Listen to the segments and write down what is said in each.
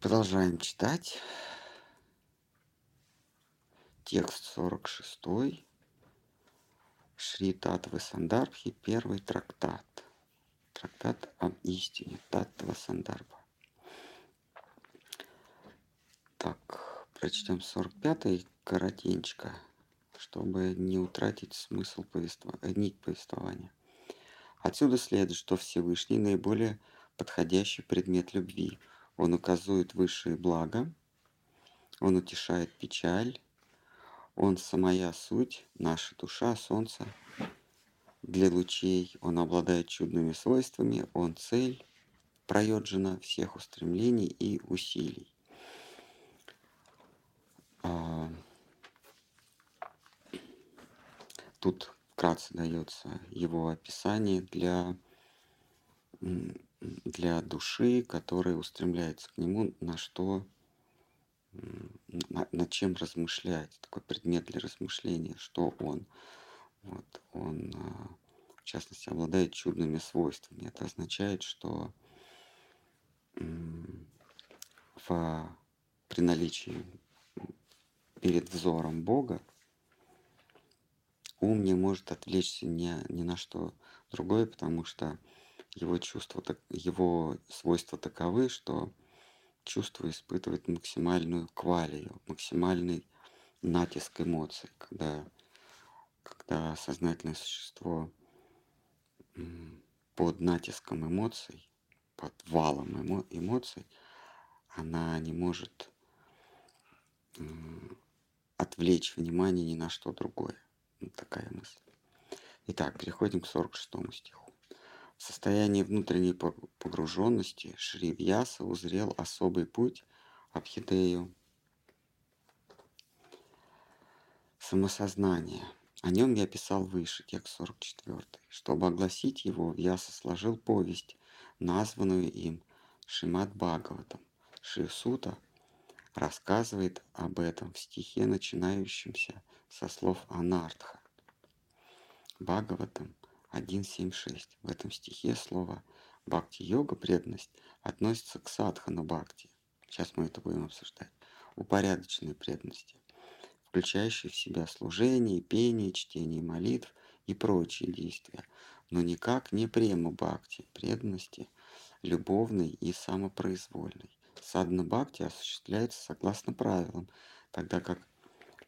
Продолжаем читать. Текст 46. Шри Татвы Сандарбхи, первый трактат. Трактат об истине Таттва Сандарбха. Так, прочтем 45-й коротенько, чтобы не утратить смысл повествования, э, нить повествования. Отсюда следует, что Всевышний наиболее подходящий предмет любви – он указывает высшие блага, он утешает печаль, он самая суть, наша душа, солнце. Для лучей он обладает чудными свойствами, он цель, проеджена всех устремлений и усилий. А, тут вкратце дается его описание для для души, которая устремляется к нему, на что, на, над чем размышлять, такой предмет для размышления, что он. Вот, он, а, в частности, обладает чудными свойствами. Это означает, что в, при наличии перед взором Бога ум не может отвлечься ни, ни на что другое, потому что его чувства, его свойства таковы, что чувство испытывает максимальную квалию, максимальный натиск эмоций, когда, когда сознательное существо под натиском эмоций, под валом эмо, эмоций, она не может отвлечь внимание ни на что другое. Вот такая мысль. Итак, переходим к 46 стиху. В состоянии внутренней погруженности Шри Вьяса узрел особый путь Абхидею. Самосознание. О нем я писал выше, текст 44. Чтобы огласить его, Вьяса сложил повесть, названную им Шимат Бхагаватам. Шисута рассказывает об этом в стихе, начинающемся со слов Анартха. Бхагаватам 1.7.6. В этом стихе слово бхакти-йога, преданность, относится к садхану бхакти. Сейчас мы это будем обсуждать. Упорядоченной преданности, включающей в себя служение, пение, чтение молитв и прочие действия, но никак не према бхакти, преданности, любовной и самопроизвольной. Садхана бхакти осуществляется согласно правилам, тогда как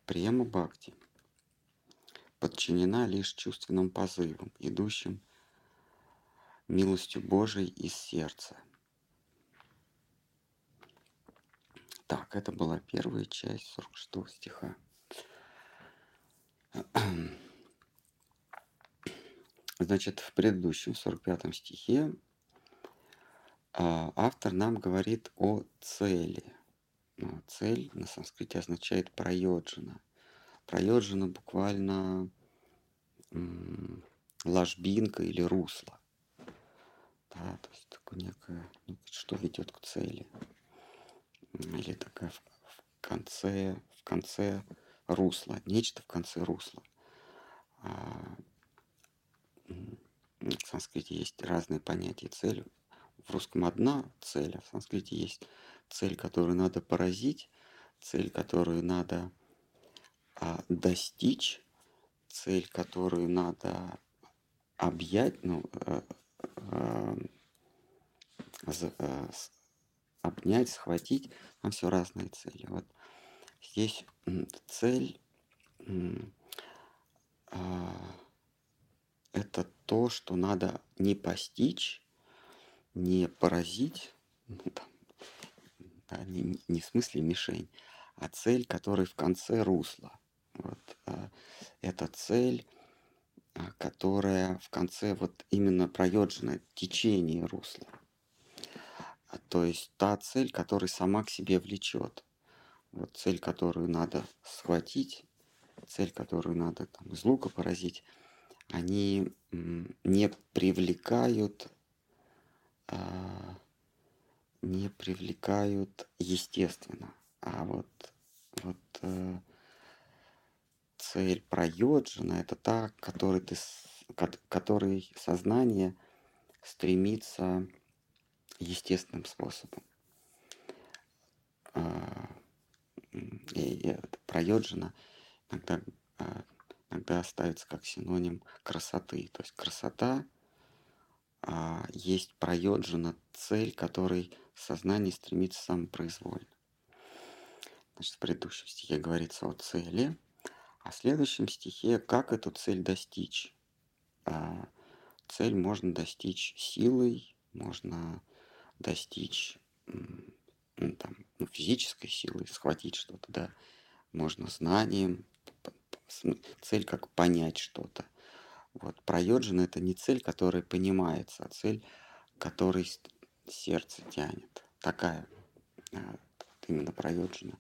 према бхакти подчинена лишь чувственным позывам, идущим милостью Божией из сердца. Так, это была первая часть 46 стиха. Значит, в предыдущем 45 стихе а, автор нам говорит о цели. Цель на санскрите означает проёджина – Проезжена буквально ложбинка или русло. Да, то есть такое некое, ну, что ведет к цели. Или такая в, в конце, в конце русла, нечто в конце русла. А, в санскрите есть разные понятия цели. В русском одна цель, а в санскрите есть цель, которую надо поразить, цель, которую надо достичь цель, которую надо объять, ну, э, э, э, обнять, схватить, там все разные цели. Вот здесь цель а, это то, что надо не постичь, не поразить, ну, там, да, не, не в смысле мишень, а цель, которая в конце русла. Вот, а, это цель, а, которая в конце вот именно проеджена течение русла. А, то есть та цель, которая сама к себе влечет. Вот цель, которую надо схватить, цель, которую надо там, из лука поразить, они не привлекают, не привлекают естественно. А вот, вот цель проеджена, это та, которой, ты, которой сознание стремится естественным способом. и это проёджина иногда, а, иногда ставится как синоним красоты. То есть красота а, есть проёджина, цель, которой сознание стремится самопроизвольно. Значит, в предыдущем стихе говорится о цели, а в следующем стихе, как эту цель достичь. А, цель можно достичь силой, можно достичь ну, там, ну, физической силой, схватить что-то, да, можно знанием, цель как понять что-то. Вот проёджина это не цель, которая понимается, а цель, которой сердце тянет. Такая а, вот именно проёджина,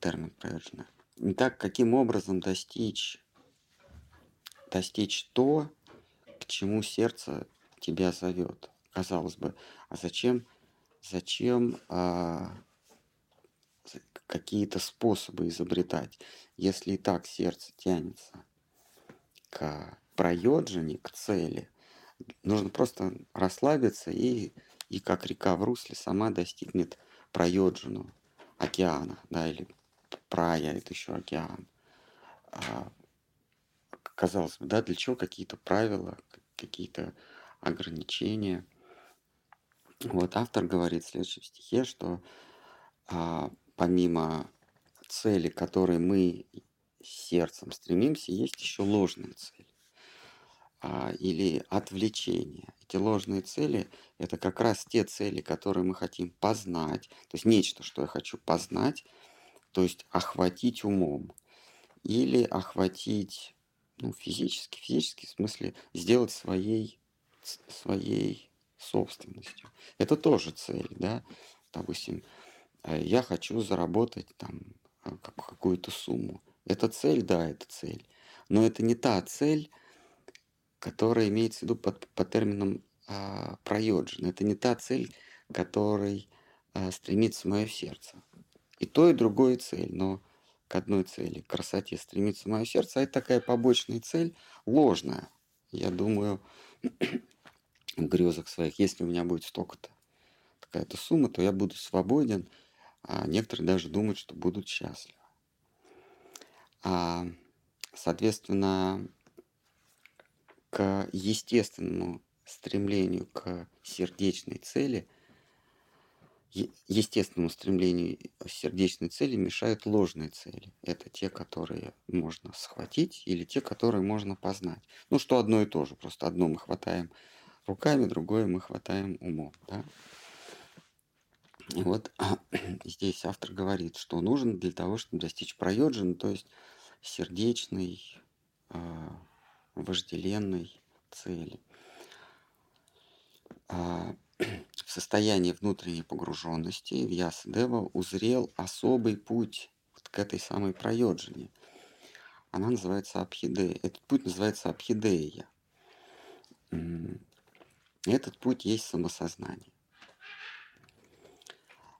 термин проёджина. Не так, каким образом достичь, достичь то, к чему сердце тебя зовет. Казалось бы, а зачем, зачем а, какие-то способы изобретать, если и так сердце тянется к проёджине, к цели. Нужно просто расслабиться и, и как река в русле сама достигнет проёджину океана, да, или прая, это еще океан. А, казалось бы, да, для чего какие-то правила, какие-то ограничения. Вот автор говорит в следующем стихе, что а, помимо цели, к которой мы сердцем стремимся, есть еще ложные цели а, или отвлечения. Эти ложные цели – это как раз те цели, которые мы хотим познать, то есть нечто, что я хочу познать, то есть охватить умом или охватить ну, физически, физически в смысле сделать своей, своей собственностью. Это тоже цель, да, допустим, э, я хочу заработать там э, какую-то сумму. Это цель, да, это цель. Но это не та цель, которая имеется в виду под, по терминам а, проёджин. Это не та цель, которой а, стремится мое сердце. И то, и другое цель, но к одной цели, к красоте стремится мое сердце, а это такая побочная цель, ложная. Я думаю, в грезах своих, если у меня будет столько-то, такая-то сумма, то я буду свободен, а некоторые даже думают, что будут счастливы. А, соответственно, к естественному стремлению к сердечной цели, естественному стремлению сердечной цели мешают ложные цели. Это те, которые можно схватить или те, которые можно познать. Ну, что одно и то же. Просто одно мы хватаем руками, другое мы хватаем умом. Да? И вот здесь автор говорит, что нужно для того, чтобы достичь проёджина, то есть сердечной, э, вожделенной цели. А, в состоянии внутренней погруженности Вьясадева узрел особый путь вот к этой самой проёджине. Она называется Абхидея. Этот путь называется Абхидея. Этот путь есть самосознание.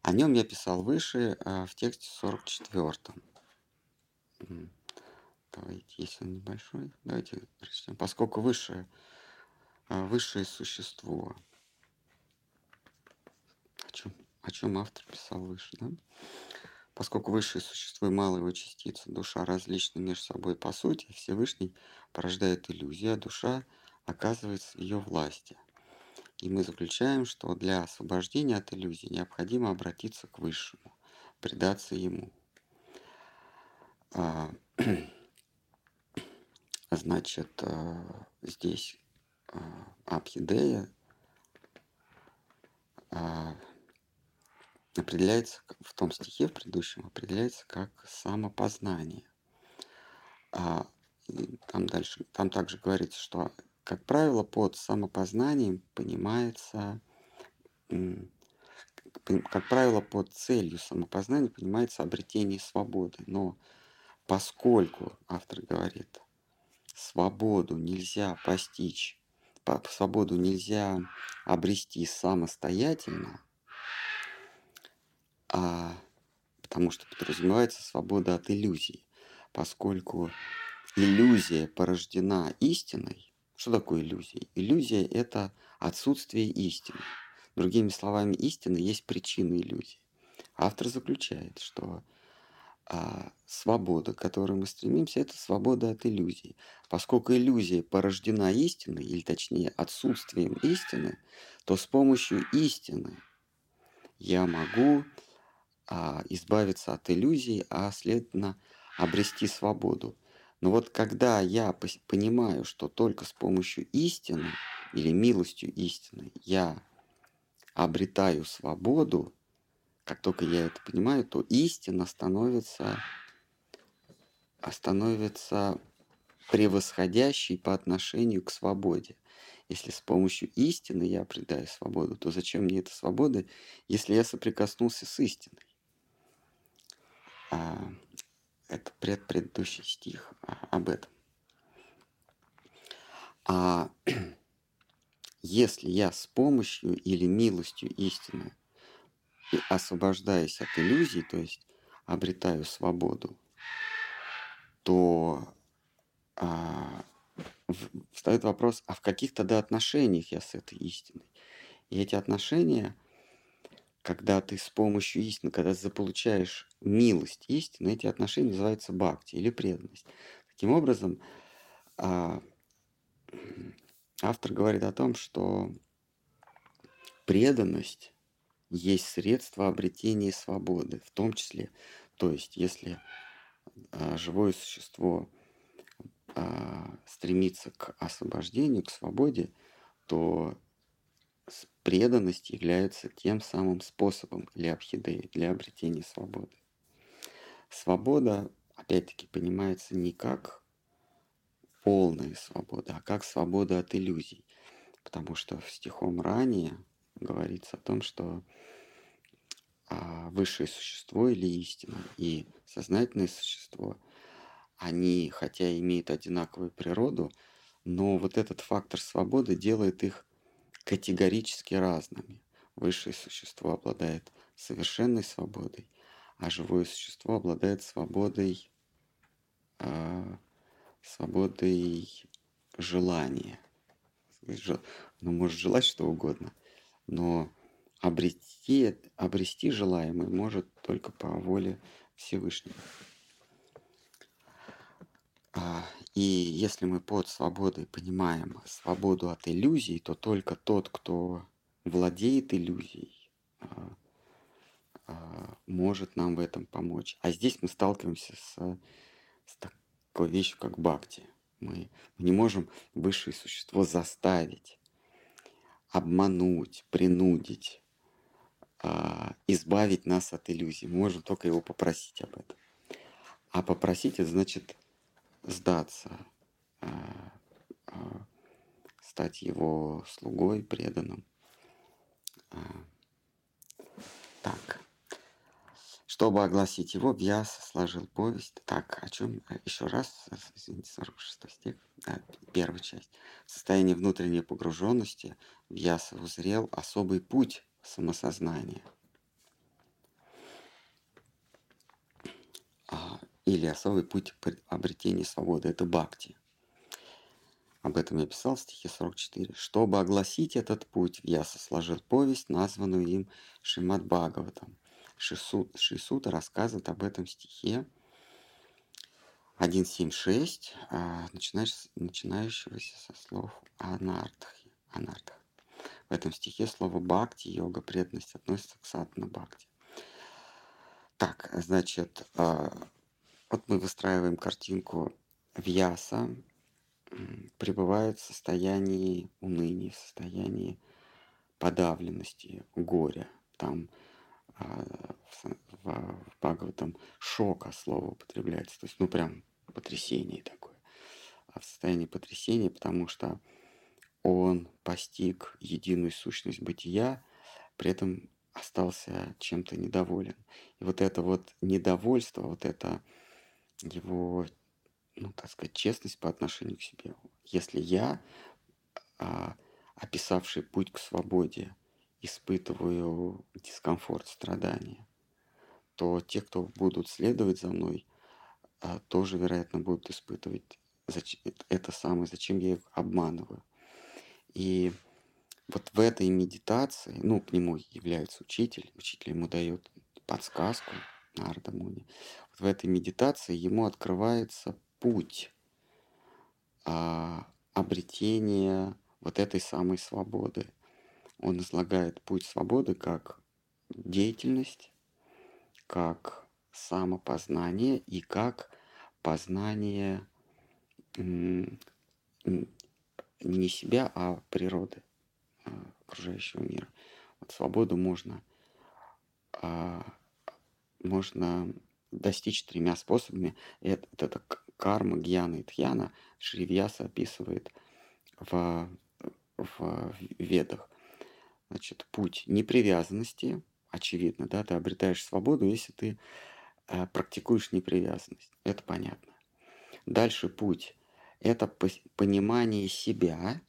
О нем я писал выше а, в тексте 44. Давайте, если он небольшой, давайте прочтем. Поскольку высшее, а, высшее существо, о чем, о чем автор писал выше, да? Поскольку высшее существо и малая его частица, душа различны между собой по сути, Всевышний порождает иллюзию, а душа оказывается в ее власти – и мы заключаем, что для освобождения от иллюзий необходимо обратиться к Высшему, предаться Ему. А, значит, а, здесь а, Абхидея определяется в том стихе, в предыдущем, определяется как самопознание. Там дальше, там также говорится, что как правило, под самопознанием понимается, как правило, под целью самопознания понимается обретение свободы. Но поскольку, автор говорит, свободу нельзя постичь, свободу нельзя обрести самостоятельно, а, потому что подразумевается свобода от иллюзий, поскольку иллюзия порождена истиной, что такое иллюзия? Иллюзия – это отсутствие истины. Другими словами, истина есть причина иллюзии. Автор заключает, что А свобода, к которой мы стремимся, это свобода от иллюзий. Поскольку иллюзия порождена истиной, или точнее отсутствием истины, то с помощью истины я могу избавиться от иллюзий, а следовательно обрести свободу. Но вот когда я понимаю, что только с помощью истины или милостью истины я обретаю свободу, как только я это понимаю, то истина становится, становится превосходящей по отношению к свободе. Если с помощью истины я обретаю свободу, то зачем мне эта свобода, если я соприкоснулся с истиной? А, это пред предыдущий стих а, об этом. А если я с помощью или милостью истины освобождаюсь от иллюзий, то есть обретаю свободу, то а, встает вопрос, а в каких тогда отношениях я с этой истиной? И эти отношения – когда ты с помощью истины, когда ты заполучаешь милость истины, эти отношения называются бхакти или преданность. Таким образом, а, автор говорит о том, что преданность есть средство обретения свободы, в том числе, то есть если а, живое существо а, стремится к освобождению, к свободе, то преданность является тем самым способом для абхидеи, для обретения свободы. Свобода, опять-таки, понимается не как полная свобода, а как свобода от иллюзий. Потому что в стихом ранее говорится о том, что а, высшее существо или истина и сознательное существо, они, хотя имеют одинаковую природу, но вот этот фактор свободы делает их категорически разными. Высшее существо обладает совершенной свободой, а живое существо обладает свободой, э, свободой желания. Ну, может желать что угодно, но обрести, обрести желаемое может только по воле Всевышнего. А, и если мы под свободой понимаем свободу от иллюзий, то только тот, кто владеет иллюзией, а, может нам в этом помочь. А здесь мы сталкиваемся с, с такой вещью, как бхакти. Мы, мы не можем высшее существо заставить, обмануть, принудить, избавить нас от иллюзий. Мы можем только его попросить об этом. А попросить это значит сдаться, а, а, стать его слугой, преданным. А, так. Чтобы огласить его, Вьяс сложил повесть. Так, о чем еще раз, извините, 46 стих, да, первая часть. В состоянии внутренней погруженности Вьяс узрел особый путь самосознания – или особый путь обретения свободы. Это бхакти. Об этом я писал в стихе 44. Чтобы огласить этот путь, Вьяса сложил повесть, названную им Шимат Бхагаватам. Шисут, Шисута рассказывает об этом стихе 1.7.6, а, начинающегося со слов анартхи. анартх. В этом стихе слово бхакти, йога, преданность относится к сатна бхакти. Так, значит, а, вот мы выстраиваем картинку Вьяса, пребывает в состоянии уныния, в состоянии подавленности, горя. Там в, в Бхагаватам шока слово употребляется, то есть, ну, прям потрясение такое. А в состоянии потрясения, потому что он постиг единую сущность бытия, при этом остался чем-то недоволен. И вот это вот недовольство, вот это его, ну, так сказать, честность по отношению к себе. Если я, а, описавший путь к свободе, испытываю дискомфорт, страдания, то те, кто будут следовать за мной, а, тоже, вероятно, будут испытывать это самое, зачем я их обманываю. И вот в этой медитации, ну, к нему является учитель, учитель ему дает подсказку, Нарда Муни. Вот в этой медитации ему открывается путь а, обретения вот этой самой свободы. Он излагает путь свободы как деятельность, как самопознание и как познание не себя, а природы а, окружающего мира. Вот свободу можно, а, можно достичь тремя способами. Это, это карма, гьяна и тхьяна. Шривьяса описывает в, в ведах. Значит, путь непривязанности, очевидно, да, ты обретаешь свободу, если ты э, практикуешь непривязанность. Это понятно. Дальше путь – это понимание себя,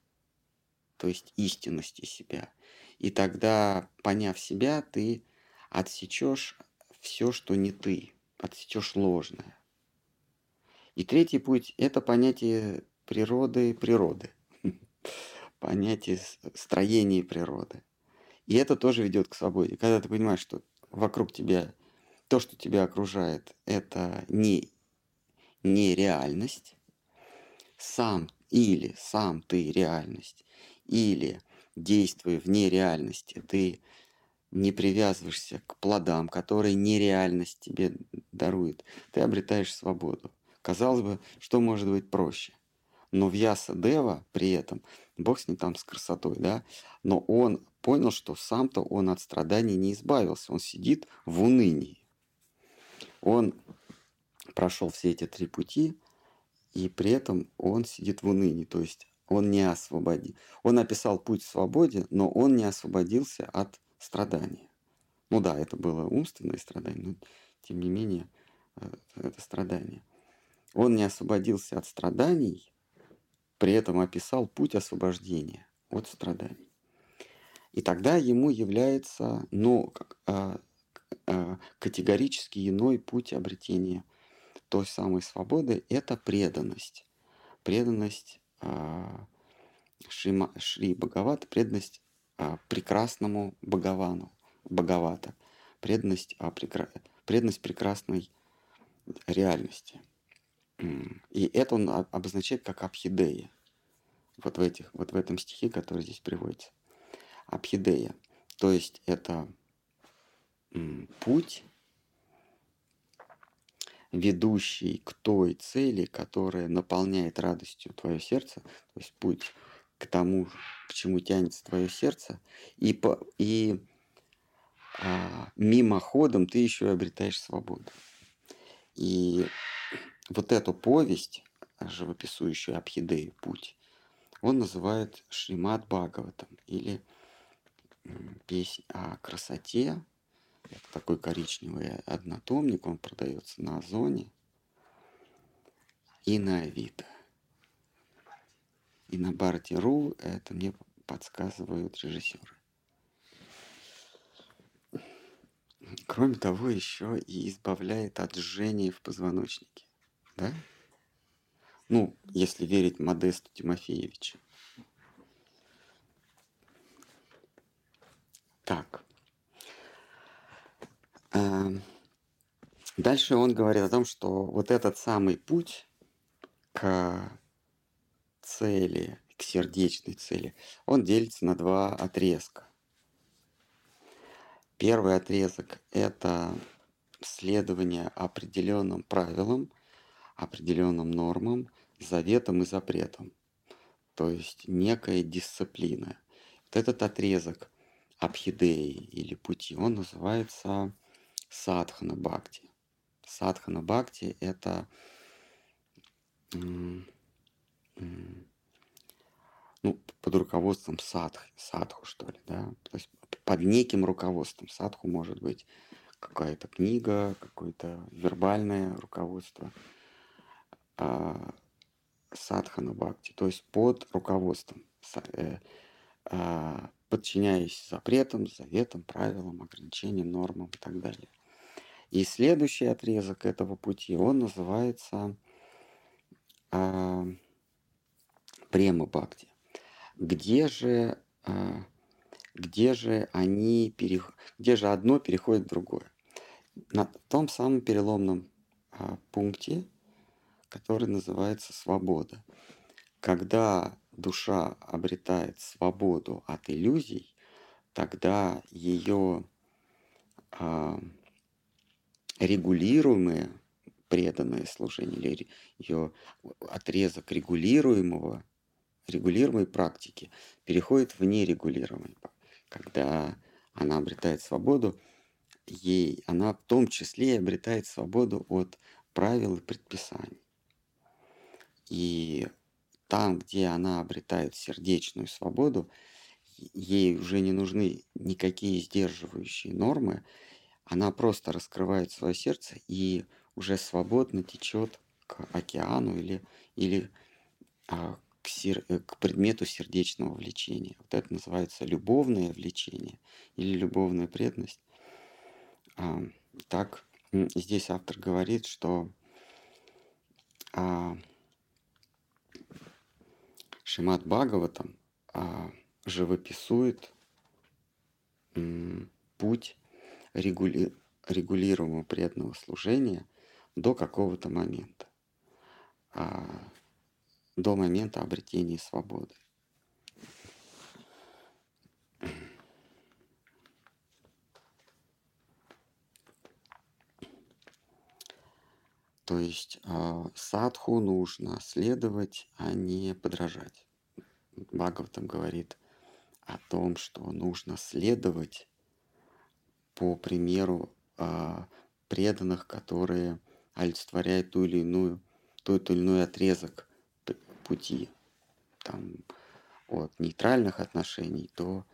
то есть истинности себя. И тогда, поняв себя, ты отсечешь все, что не ты, отсечешь ложное. И третий путь – это понятие природы природы, понятие строения природы. И это тоже ведет к свободе. Когда ты понимаешь, что вокруг тебя то, что тебя окружает, это не, не реальность, сам или сам ты реальность, или действуя в нереальности, ты не привязываешься к плодам, которые нереальность тебе дарует, ты обретаешь свободу. Казалось бы, что может быть проще? Но в Яса Дева при этом, Бог с ним там с красотой, да, но он понял, что сам-то он от страданий не избавился, он сидит в унынии. Он прошел все эти три пути, и при этом он сидит в унынии, то есть он не освободил. Он описал путь к свободе, но он не освободился от страдания. Ну да, это было умственное страдание, но тем не менее э, это страдание. Он не освободился от страданий, при этом описал путь освобождения от страданий. И тогда ему является ну, а, а, категорически иной путь обретения той самой свободы – это преданность. Преданность а, Шри, Шри Бхагавата, преданность прекрасному Бхагавану, Бхагавата, преданность, преданность прекрасной реальности. И это он обозначает как абхидея. Вот в, этих, вот в этом стихе, который здесь приводится. Абхидея. То есть это путь, ведущий к той цели, которая наполняет радостью твое сердце, то есть путь к тому, к чему тянется твое сердце, и, по, и а, мимоходом ты еще и обретаешь свободу. И вот эту повесть, живописующую Абхидею путь, он называет Шримад Бхагаватом или песнь о красоте. Это такой коричневый однотомник, он продается на Озоне и на Авито. И на Барти.ру это мне подсказывают режиссеры. Кроме того, еще и избавляет от жжения в позвоночнике. Да? Ну, если верить Модесту Тимофеевичу. Так. Эм, дальше он говорит о том, что вот этот самый путь к цели, к сердечной цели, он делится на два отрезка. Первый отрезок – это следование определенным правилам, определенным нормам, заветам и запретам. То есть некая дисциплина. Вот этот отрезок Абхидеи или пути, он называется Садхана Бхакти. Садхана Бхакти – это ну, под руководством садхи, садху, что ли, да, то есть под неким руководством. Садху может быть какая-то книга, какое-то вербальное руководство, а, садхана бхакти, то есть под руководством, э, а, подчиняясь запретам, заветам, правилам, ограничениям, нормам и так далее. И следующий отрезок этого пути, он называется а, према бхакти. Где же, а, где же они, перех... где же одно переходит в другое? на том самом переломном а, пункте, который называется свобода. Когда душа обретает свободу от иллюзий, тогда ее а, регулируемое преданное служение или ее отрезок регулируемого, регулируемой практики переходит в нерегулируемый. Когда она обретает свободу, ей она в том числе обретает свободу от правил и предписаний. И там, где она обретает сердечную свободу, ей уже не нужны никакие сдерживающие нормы, она просто раскрывает свое сердце и уже свободно течет к океану или, или а, к, сер, э, к предмету сердечного влечения. Вот это называется любовное влечение или любовная преданность. А, так, здесь автор говорит, что а, Шимат Бхагаватам а, живописует путь регули, регулируемого преданного служения до какого-то момента, а, до момента обретения свободы. То есть э, садху нужно следовать, а не подражать. Бхагаватам говорит о том, что нужно следовать по примеру э, преданных, которые олицетворяют ту или иную, тот или иной отрезок пути. Там, от нейтральных отношений до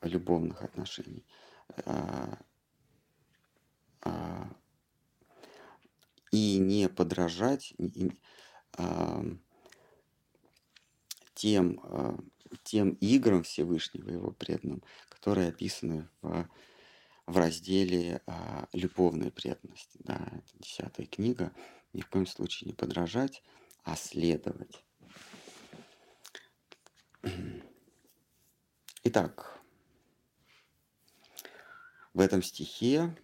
любовных отношений. А, а, и не подражать тем, а, тем играм Всевышнего, его преданным, которые описаны в, в разделе а, «Любовная преданность». Да, это десятая книга. Ни в коем случае не подражать, а следовать. Итак, в этом стихе,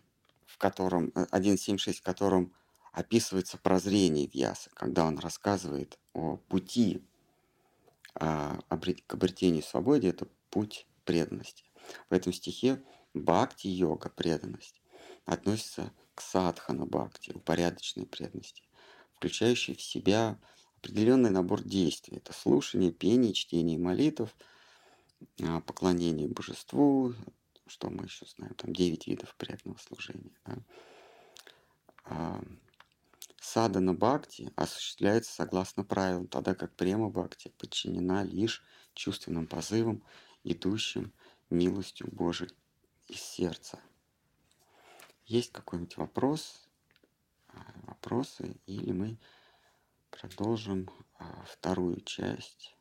в котором 1.7.6, в котором описывается прозрение Вьяса, когда он рассказывает о пути а, к обретению свободы, это путь преданности. В этом стихе бхакти-йога, преданность, относится к садхана бхакти, упорядоченной преданности, включающей в себя определенный набор действий. Это слушание, пение, чтение молитв, а, поклонение божеству, что мы еще знаем, там 9 видов преданного служения. Да? Садана Бхакти осуществляется согласно правилам, тогда как према Бхакти подчинена лишь чувственным позывам, идущим милостью Божией из сердца. Есть какой-нибудь вопрос, а, вопросы, или мы продолжим а, вторую часть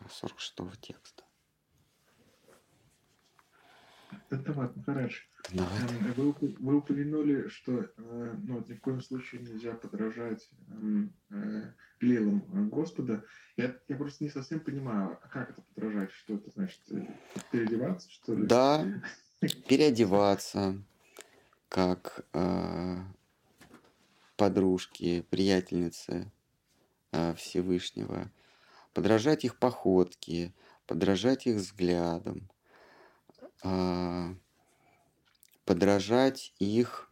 46-го а, текста. Давай, Эм, вы, вы упомянули, что э, ну, ни в коем случае нельзя подражать эм, э, лилам э, Господа. Я, я просто не совсем понимаю, а как это подражать? Что это значит? Переодеваться, что ли? Да, переодеваться, как э, подружки, приятельницы э, Всевышнего, подражать их походке, подражать их взглядам, а, подражать их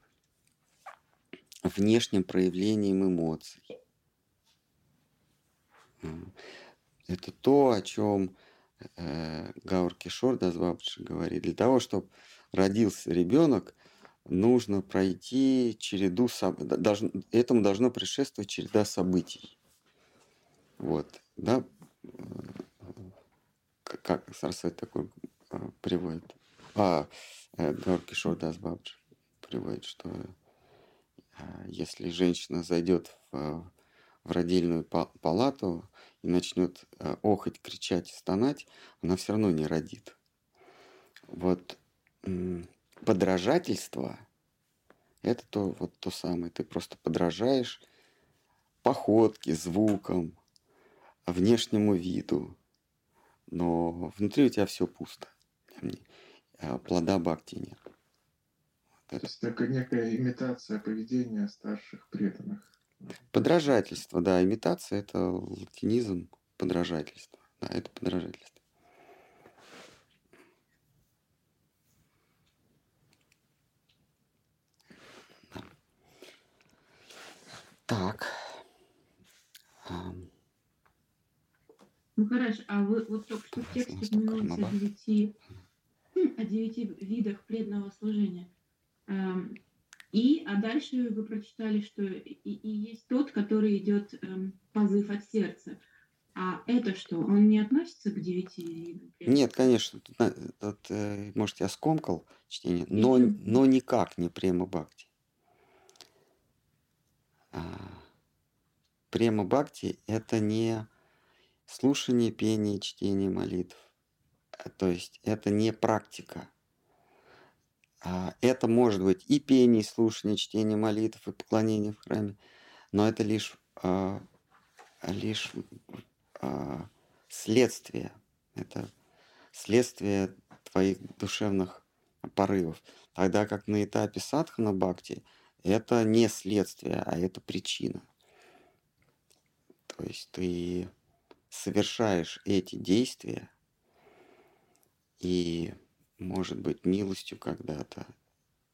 внешним проявлением эмоций. Это то, о чем э, Гаур Кишор Дазвабджи говорит. Для того, чтобы родился ребенок, нужно пройти череду событий. Этому должно предшествовать череда событий. Вот, да, как Сарсвет такой а, приводит. А, э, Георгий Шордас Бабджи приводит, что а, если женщина зайдет в, в родильную палату и начнет э, охоть, кричать стонать, она все равно не родит. Вот подражательство – это то, вот то самое. Ты просто подражаешь походке, звукам, внешнему виду, но внутри у тебя все пусто. А плода бхакти нет. То есть это некая имитация поведения старших преданных. Подражательство, да, имитация это латинизм, подражательство. Да, это подражательство. Так. Ну хорошо, а вы вот только что в тексте упомянулось о девяти, видах преданного служения. И, а дальше вы прочитали, что и, и есть тот, который идет эм, позыв от сердца. А это что, он не относится к девяти видам? Нет, конечно. Тут, тут, э, может, я скомкал чтение, но, но никак не према бхакти. А, према бхакти – это не слушание, пение, чтение молитв. А, то есть это не практика. А, это может быть и пение, и слушание, чтение молитв, и поклонение в храме, но это лишь, а, лишь следствие. Это следствие твоих душевных порывов. Тогда как на этапе садхана бхакти это не следствие, а это причина. То есть ты совершаешь эти действия, и, может быть, милостью когда-то,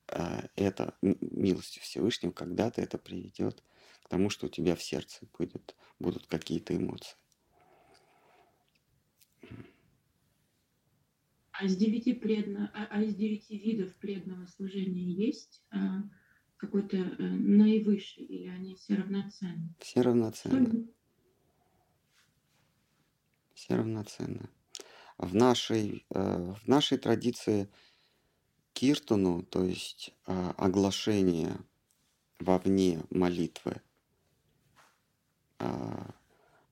а это милостью Всевышнего когда-то это приведет к тому, что у тебя в сердце будет, будут какие-то эмоции. А из девяти, предно, а, а из девяти видов преданного служения есть а, какой-то а, наивысший, или они все равноценны? Все равноценны. Все равноценны. В нашей, э, в нашей традиции киртану, то есть э, оглашение вовне молитвы, э,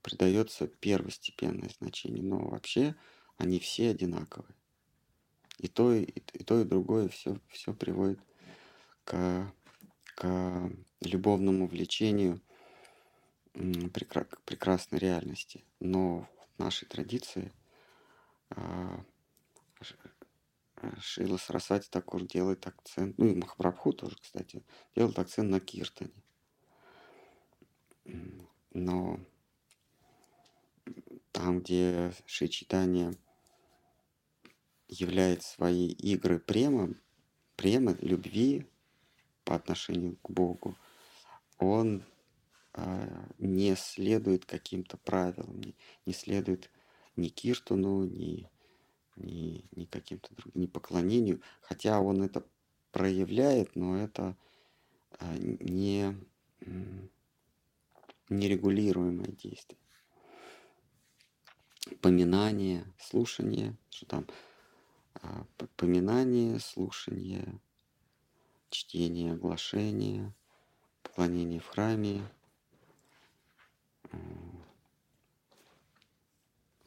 придается первостепенное значение. Но вообще они все одинаковые. И то, и, то, и другое все, все приводит к, к любовному влечению прекрасной реальности. Но в нашей традиции а, Шила Сарасвати Такур делает акцент, ну и Махапрабху тоже, кстати, делает акцент на киртане. Но там, где Шичитания является свои игры према, према, любви по отношению к Богу, он э, не следует каким-то правилам, не, не следует ни Киртону, ни, ни, ни каким-то другим, ни поклонению, хотя он это проявляет, но это э, не, нерегулируемое действие. Поминание, слушание, что там, а, поминание, слушание, чтение, оглашение, поклонение в храме,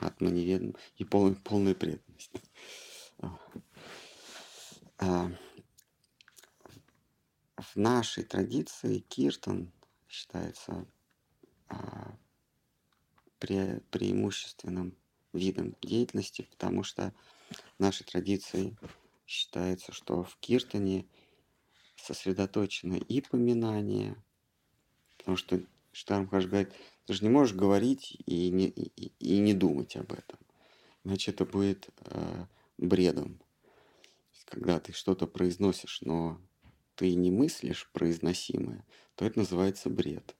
атманеведом и полная, полная преданность. А, в нашей традиции киртан считается а, пре, преимущественным видом деятельности, потому что в нашей традиции считается, что в киртане сосредоточено и поминание, потому что Штармхаш говорит, ты же не можешь говорить и не, и, и не думать об этом. Иначе это будет э, бредом. Когда ты что-то произносишь, но ты не мыслишь произносимое, то это называется бред.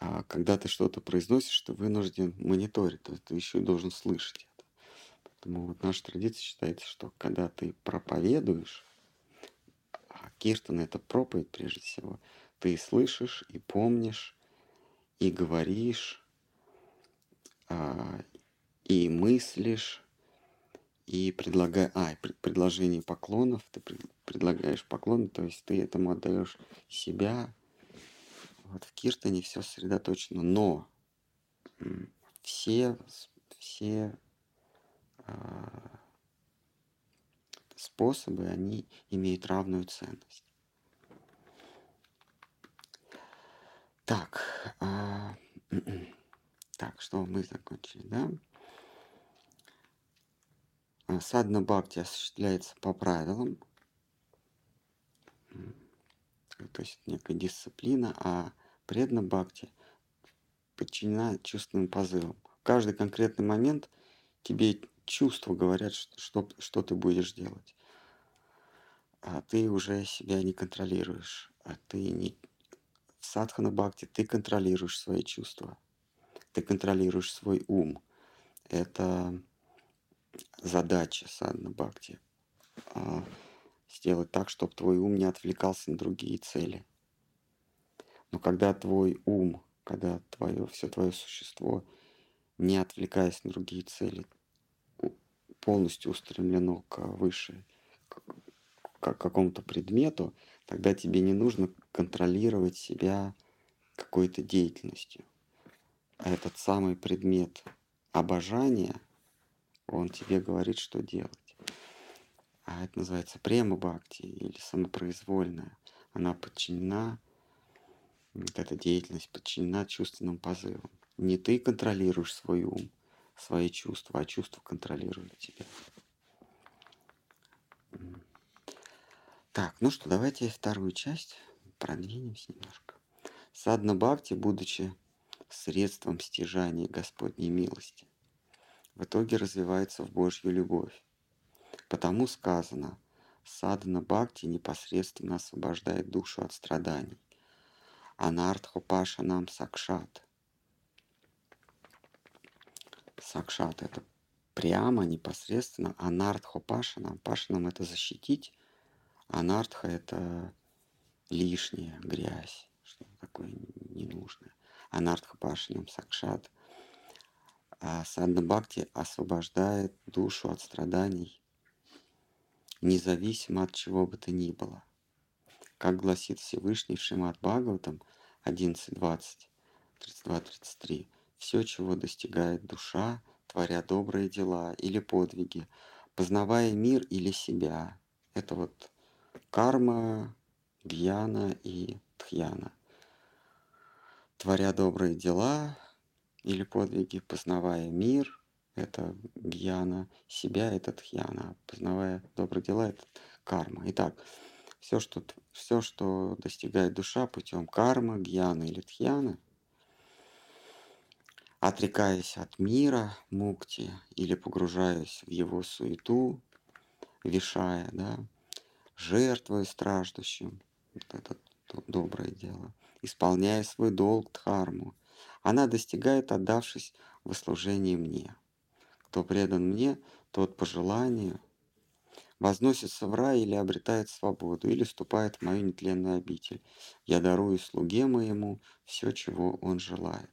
А когда ты что-то произносишь, ты вынужден мониторить, то есть ты еще и должен слышать это. Поэтому вот наша традиция считается, что когда ты проповедуешь, а Киртан это проповедь прежде всего, ты слышишь и помнишь, и говоришь, а, и мыслишь, и предлагаешь, а, предложение поклонов, ты предлагаешь поклоны, то есть ты этому отдаешь себя. Вот в Киртане все сосредоточено, но все, все а, способы, они имеют равную ценность. Так, а, так, что мы закончили, да? А, Садна Бхакти осуществляется по правилам. То есть некая дисциплина, а предна бхакти подчинена чувственным позывам. В каждый конкретный момент тебе чувства говорят, что, что ты будешь делать. А ты уже себя не контролируешь. А ты не... Садхана бхакти ты контролируешь свои чувства. Ты контролируешь свой ум. Это задача садхана бхакти. А, сделать так, чтобы твой ум не отвлекался на другие цели. Но когда твой ум, когда твое, все твое существо, не отвлекаясь на другие цели, полностью устремлено к высшей, к, к какому-то предмету, тогда тебе не нужно контролировать себя какой-то деятельностью. А этот самый предмет обожания, он тебе говорит, что делать. А это называется према бхакти или самопроизвольная. Она подчинена, вот эта деятельность подчинена чувственным позывам. Не ты контролируешь свой ум, свои чувства, а чувства контролируют тебя. Так, ну что, давайте вторую часть продвинемся немножко. Садна Бхакти, будучи средством стяжания Господней милости, в итоге развивается в Божью любовь. Потому сказано, садана Бхакти непосредственно освобождает душу от страданий. Анартхопаша нам сакшат. Сакшат – это прямо, непосредственно. Анартхопашанам. Пашанам – это защитить. Анартха – это лишняя грязь, что-то такое ненужное. Анартхопашанам сакшат. А Садна Бхакти освобождает душу от страданий независимо от чего бы то ни было. Как гласит Всевышний в Шимат Бхагаватам 11.20, 32-33, все, чего достигает душа, творя добрые дела или подвиги, познавая мир или себя. Это вот карма, гьяна и тхьяна. Творя добрые дела или подвиги, познавая мир это гьяна, себя это тхьяна, познавая добрые дела это карма. Итак, все, что, все, что достигает душа путем кармы, гьяны или тхьяны, отрекаясь от мира, мукти, или погружаясь в его суету, вишая, да, жертвуя страждущим, вот это доброе дело, исполняя свой долг дхарму, она достигает, отдавшись в служение мне. Кто предан мне, тот по желанию возносится в рай или обретает свободу, или вступает в мою нетленную обитель. Я дарую слуге моему все, чего он желает.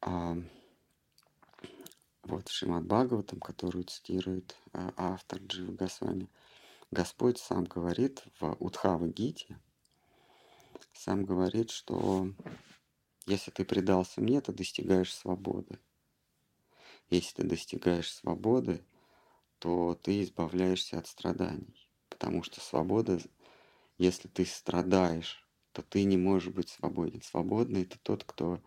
А, вот в Шимат Бхагаватам, которую цитирует а, автор Джива Госвами, Господь сам говорит в Удхава Гите, сам говорит, что если ты предался мне, то достигаешь свободы. Если ты достигаешь свободы, то ты избавляешься от страданий. Потому что свобода, если ты страдаешь, то ты не можешь быть свободен. Свободный это тот, кто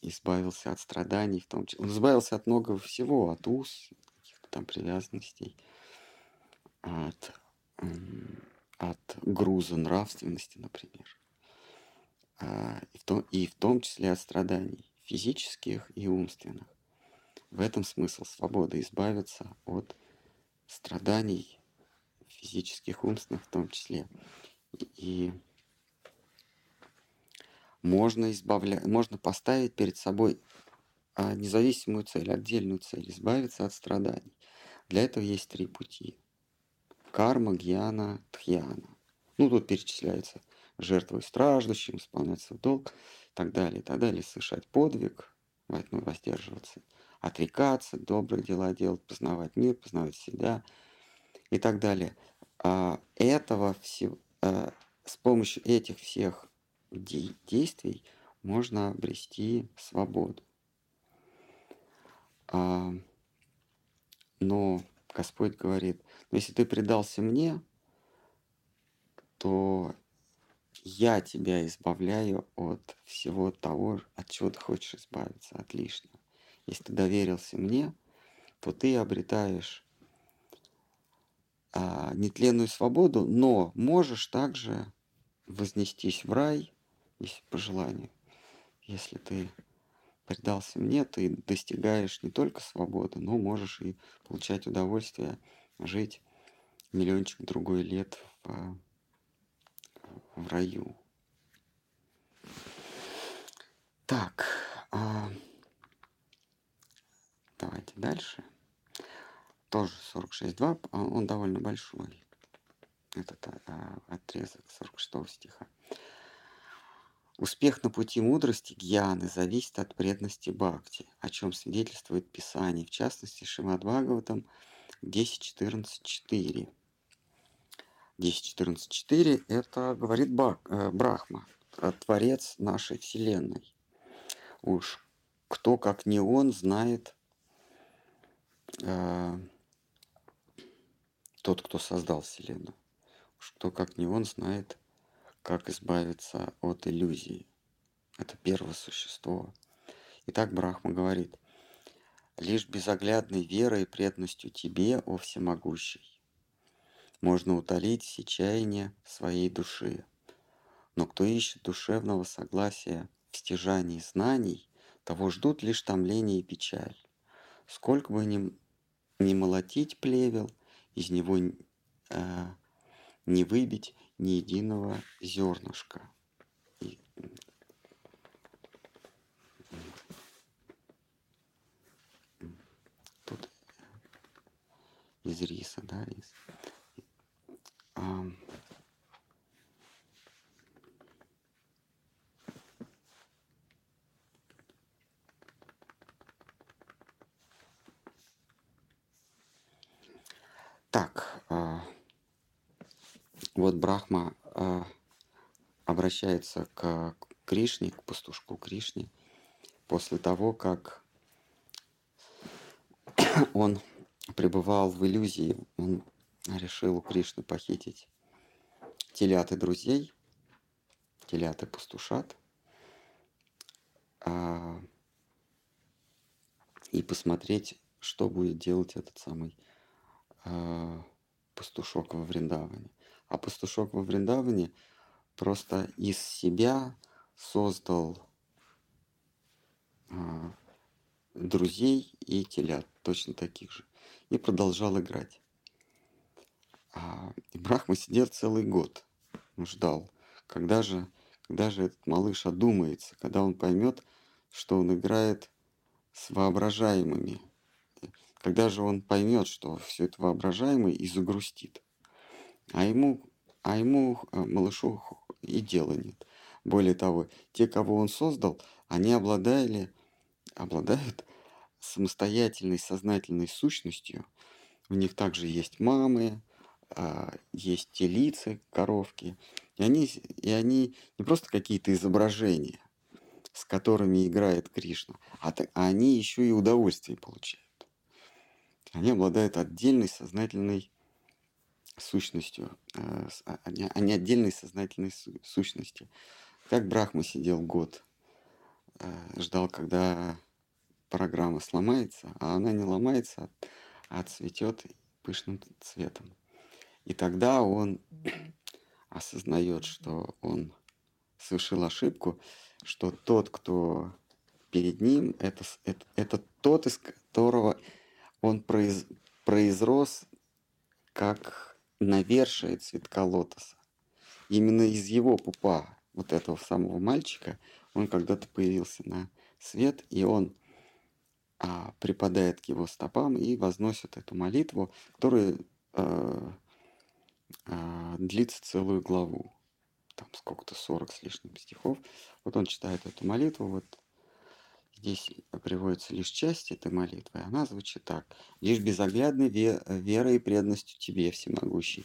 избавился от страданий, в том числе. Он избавился от многого всего, от уз, каких-то там привязанностей, от, от груза нравственности, например. А, и в, том, и в том числе от страданий физических и умственных. В этом смысл свободы избавиться от страданий физических, умственных в том числе. И можно, избавля... можно поставить перед собой а, независимую цель, отдельную цель, избавиться от страданий. Для этого есть три пути. Карма, гьяна, тхьяна. Ну, тут перечисляется жертвой страждущим, исполнять свой долг, и так далее, и так далее, совершать подвиг, воздерживаться – отрекаться, добрые дела делать, познавать мир, познавать себя и так далее. А этого всего, а, с помощью этих всех де- действий можно обрести свободу. А, но Господь говорит, «Ну, если ты предался мне, то я тебя избавляю от всего того, от чего ты хочешь избавиться, от лишнего. Если ты доверился мне, то ты обретаешь а, нетленную свободу, но можешь также вознестись в рай, если по желанию. Если ты предался мне, ты достигаешь не только свободы, но можешь и получать удовольствие жить миллиончик другой лет в, в раю. Так, а... давайте дальше. Тоже 46.2, а он довольно большой. Этот а, отрезок 46 стиха. Успех на пути мудрости гьяны зависит от преданности бхакти, о чем свидетельствует Писание, в частности Шимад Бхагаватам 10.14.4. 10.14.4 это говорит Бак, э, Брахма, Творец нашей Вселенной. Уж кто, как не он, знает э, тот, кто создал Вселенную. Уж кто, как не он, знает, как избавиться от иллюзии. Это первое существо. Итак, Брахма говорит, лишь безоглядной верой и преданностью тебе, о всемогущий, можно утолить все чаяния своей души. Но кто ищет душевного согласия в стяжании знаний, того ждут лишь томление и печаль. Сколько бы ни, ни молотить плевел, из него э, не выбить ни единого зернышка. И... Тут из риса, да, рис. А... Так, а, вот Брахма а, обращается к Кришне, к пастушку Кришне, после того, как он пребывал в иллюзии, он решил у Кришны похитить теляты друзей, теляты пастушат, а, и посмотреть, что будет делать этот самый а, пастушок во Вриндаване. А пастушок во Вриндаване просто из себя создал а, друзей и телят, точно таких же, и продолжал играть. А, и Брахма сидел целый год, ждал, когда же, когда же этот малыш одумается, когда он поймет, что он играет с воображаемыми когда же он поймет, что все это воображаемое и загрустит. А ему, а ему, э, малышу, и дела нет. Более того, те, кого он создал, они обладали, обладают самостоятельной сознательной сущностью. У них также есть мамы, а, есть телицы, коровки. И они, и они не просто какие-то изображения, с которыми играет Кришна, а, а они еще и удовольствие получают. Они обладают отдельной сознательной сущностью, э, а, они отдельной сознательной сущностью. Так Брахма сидел год, э, ждал, когда программа сломается, а она не ломается, а цветет пышным цветом. И тогда он осознает, что он совершил ошибку, что тот, кто перед ним, это, это, это тот, из которого он произ, произрос как навершие цветка лотоса. Именно из его пупа, вот этого самого мальчика, он когда-то появился на свет, и он а, припадает к его стопам и возносит эту молитву, которая а, а, длится целую главу. Там сколько-то 40 с лишним стихов. Вот он читает эту молитву, вот Здесь приводится лишь часть этой молитвы. Она звучит так. «Лишь безоглядной ве- верой и преданностью Тебе, Всемогущий,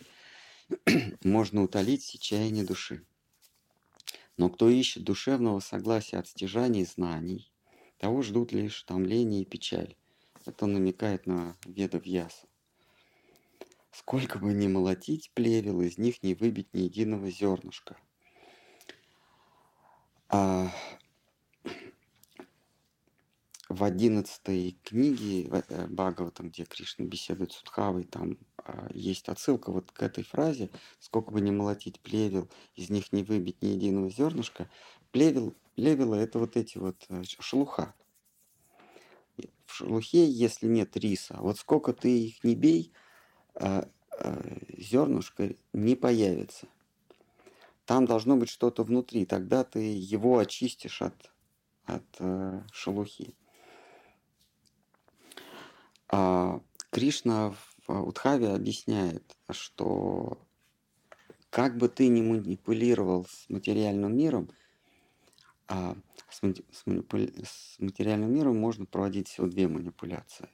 можно утолить сечаяние души. Но кто ищет душевного согласия от стяжаний знаний, того ждут лишь томление и печаль. Это намекает на веда Вьяса. Сколько бы ни молотить плевел, из них не выбить ни единого зернышка. А в одиннадцатой книге э, Бхагаватам, где Кришна беседует с Удхавой, там а, есть отсылка вот к этой фразе «Сколько бы ни молотить плевел, из них не выбить ни единого зернышка». Плевел, плевела – это вот эти вот э, шелуха. В шелухе, если нет риса, вот сколько ты их не бей, а, зернышко не появится. Там должно быть что-то внутри, тогда ты его очистишь от, от э, шелухи. А Кришна Уддхаве объясняет, что как бы ты ни манипулировал с материальным миром, а с, манипуля... с материальным миром можно проводить всего две манипуляции.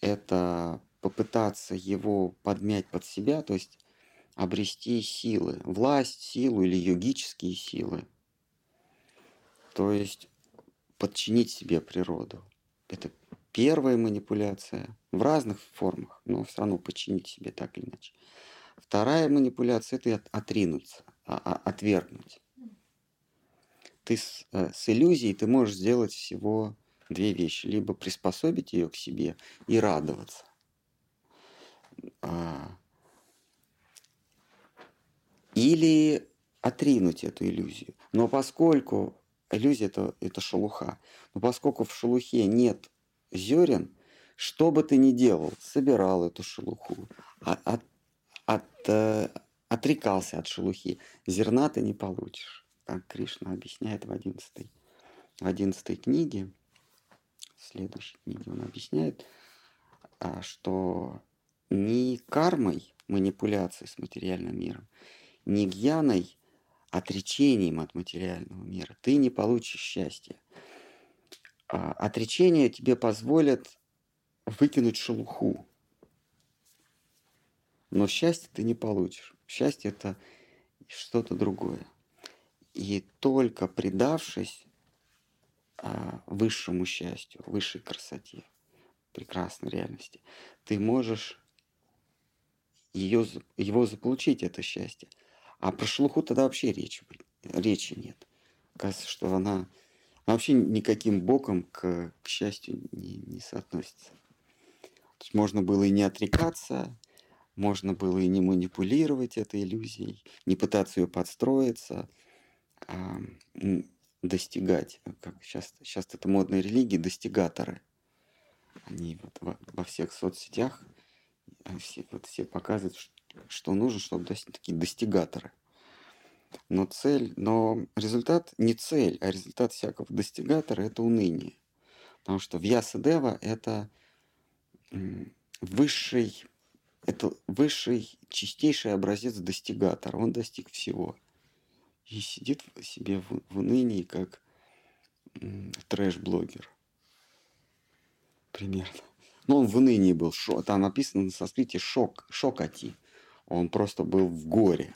Это попытаться его подмять под себя, то есть обрести силы, власть, силу или йогические силы. То есть подчинить себе природу. Это первая манипуляция в разных формах, но все равно подчинить себе так или иначе. Вторая манипуляция – это отринуться, а, а, отвергнуть. Ты с, э, с иллюзией ты можешь сделать всего две вещи. Либо приспособить ее к себе и радоваться. А, или отринуть эту иллюзию. Но поскольку иллюзия это, это шелуха, но поскольку в шелухе нет зерен, что бы ты ни делал, собирал эту шелуху, от, от, от, э, отрекался от шелухи, зерна ты не получишь. Так Кришна объясняет в 11, в 11 книге, в следующей книге он объясняет, а, что ни кармой, манипуляцией с материальным миром, ни гьяной, отречением от материального мира ты не получишь счастья. А отречение тебе позволит выкинуть шелуху. Но счастье ты не получишь. Счастье это что-то другое. И только предавшись а, высшему счастью, высшей красоте, прекрасной реальности, ты можешь ее, его заполучить, это счастье. А про шелуху тогда вообще речи, речи нет. Кажется, что она вообще никаким боком к, к счастью не, не соотносится. То есть можно было и не отрекаться, можно было и не манипулировать этой иллюзией, не пытаться ее подстроиться, а достигать, как сейчас, сейчас это модная религия, достигаторы. Они вот во, во всех соцсетях а все, вот все показывают, что нужно, чтобы достичь такие достигаторы. Но цель, но результат не цель, а результат всякого достигатора – это уныние. Потому что Вьясадева – это высший, это высший, чистейший образец достигатора. Он достиг всего. И сидит себе в, в унынии, как трэш-блогер. Примерно. Но он в унынии был. Шо, там написано на санскрите шок, шокати. Он просто был в горе.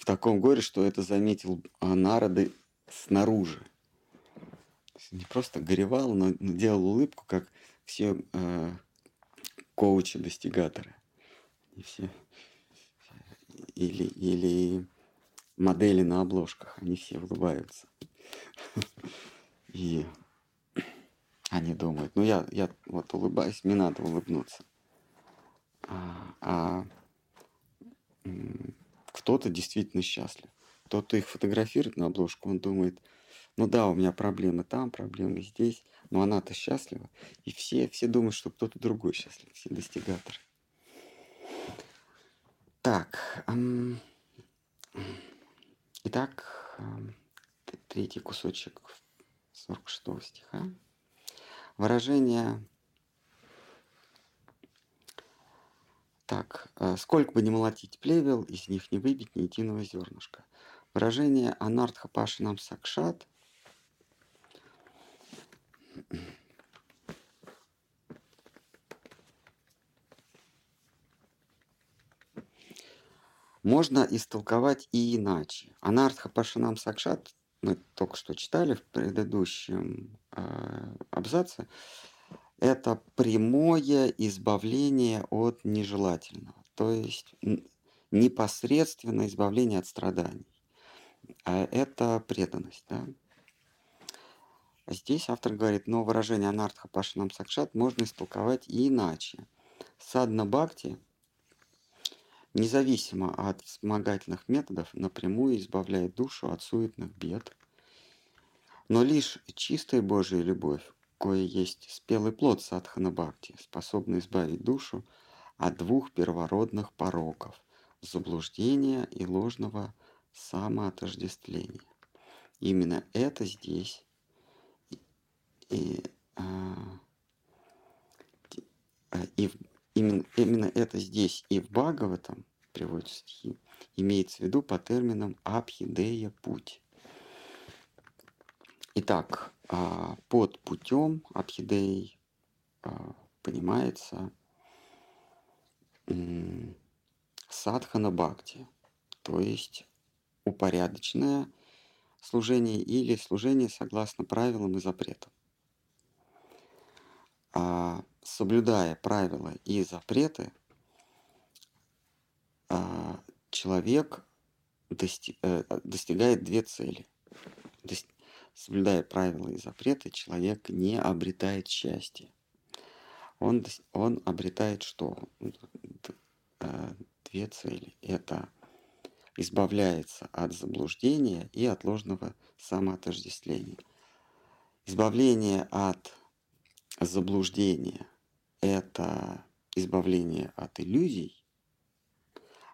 В таком горе, что это заметил а, народы снаружи. Не просто горевал, но делал улыбку, как все э, коучи-достигаторы. И все или, или модели на обложках, они все улыбаются. И они думают, ну я, я вот улыбаюсь, мне надо улыбнуться. А, а кто-то действительно счастлив. Кто-то их фотографирует на обложку, он думает, ну да, у меня проблемы там, проблемы здесь, но она-то счастлива. И все, все думают, что кто-то другой счастлив, все достигаторы. Так, эм, итак, эм, третий кусочек 46 стиха. Выражение Так, э, сколько бы ни молотить плевел, из них не выбить ни единого зернышка. Выражение Анартха Пашинам Сакшат можно истолковать и иначе. Анартха Пашинам Сакшат мы только что читали в предыдущем э, абзаце, это прямое избавление от нежелательного, то есть непосредственное избавление от страданий. А это преданность. Да? Здесь автор говорит, но выражение анартха пашанам сакшат можно истолковать и иначе. Садна Бхакти, независимо от вспомогательных методов, напрямую избавляет душу от суетных бед. Но лишь чистая Божья любовь, кое есть спелый плод садхана Бхакти, способна избавить душу от двух первородных пороков – заблуждения и ложного самоотождествления. Именно это здесь и, а, и именно, именно это здесь и в Бхагаватам приводится стихи, имеется в виду по терминам Абхидея путь. Итак, а, под путем Абхидей а, понимается садхана бхакти, то есть упорядоченное служение или служение согласно правилам и запретам. А, соблюдая правила и запреты, а, человек э, достигает две цели. Соблюдая правила и запреты, человек не обретает счастье. Он, он обретает что? Э, две цели. Это избавляется от заблуждения и от ложного самоотождествления. Избавление от заблуждения – это избавление от иллюзий,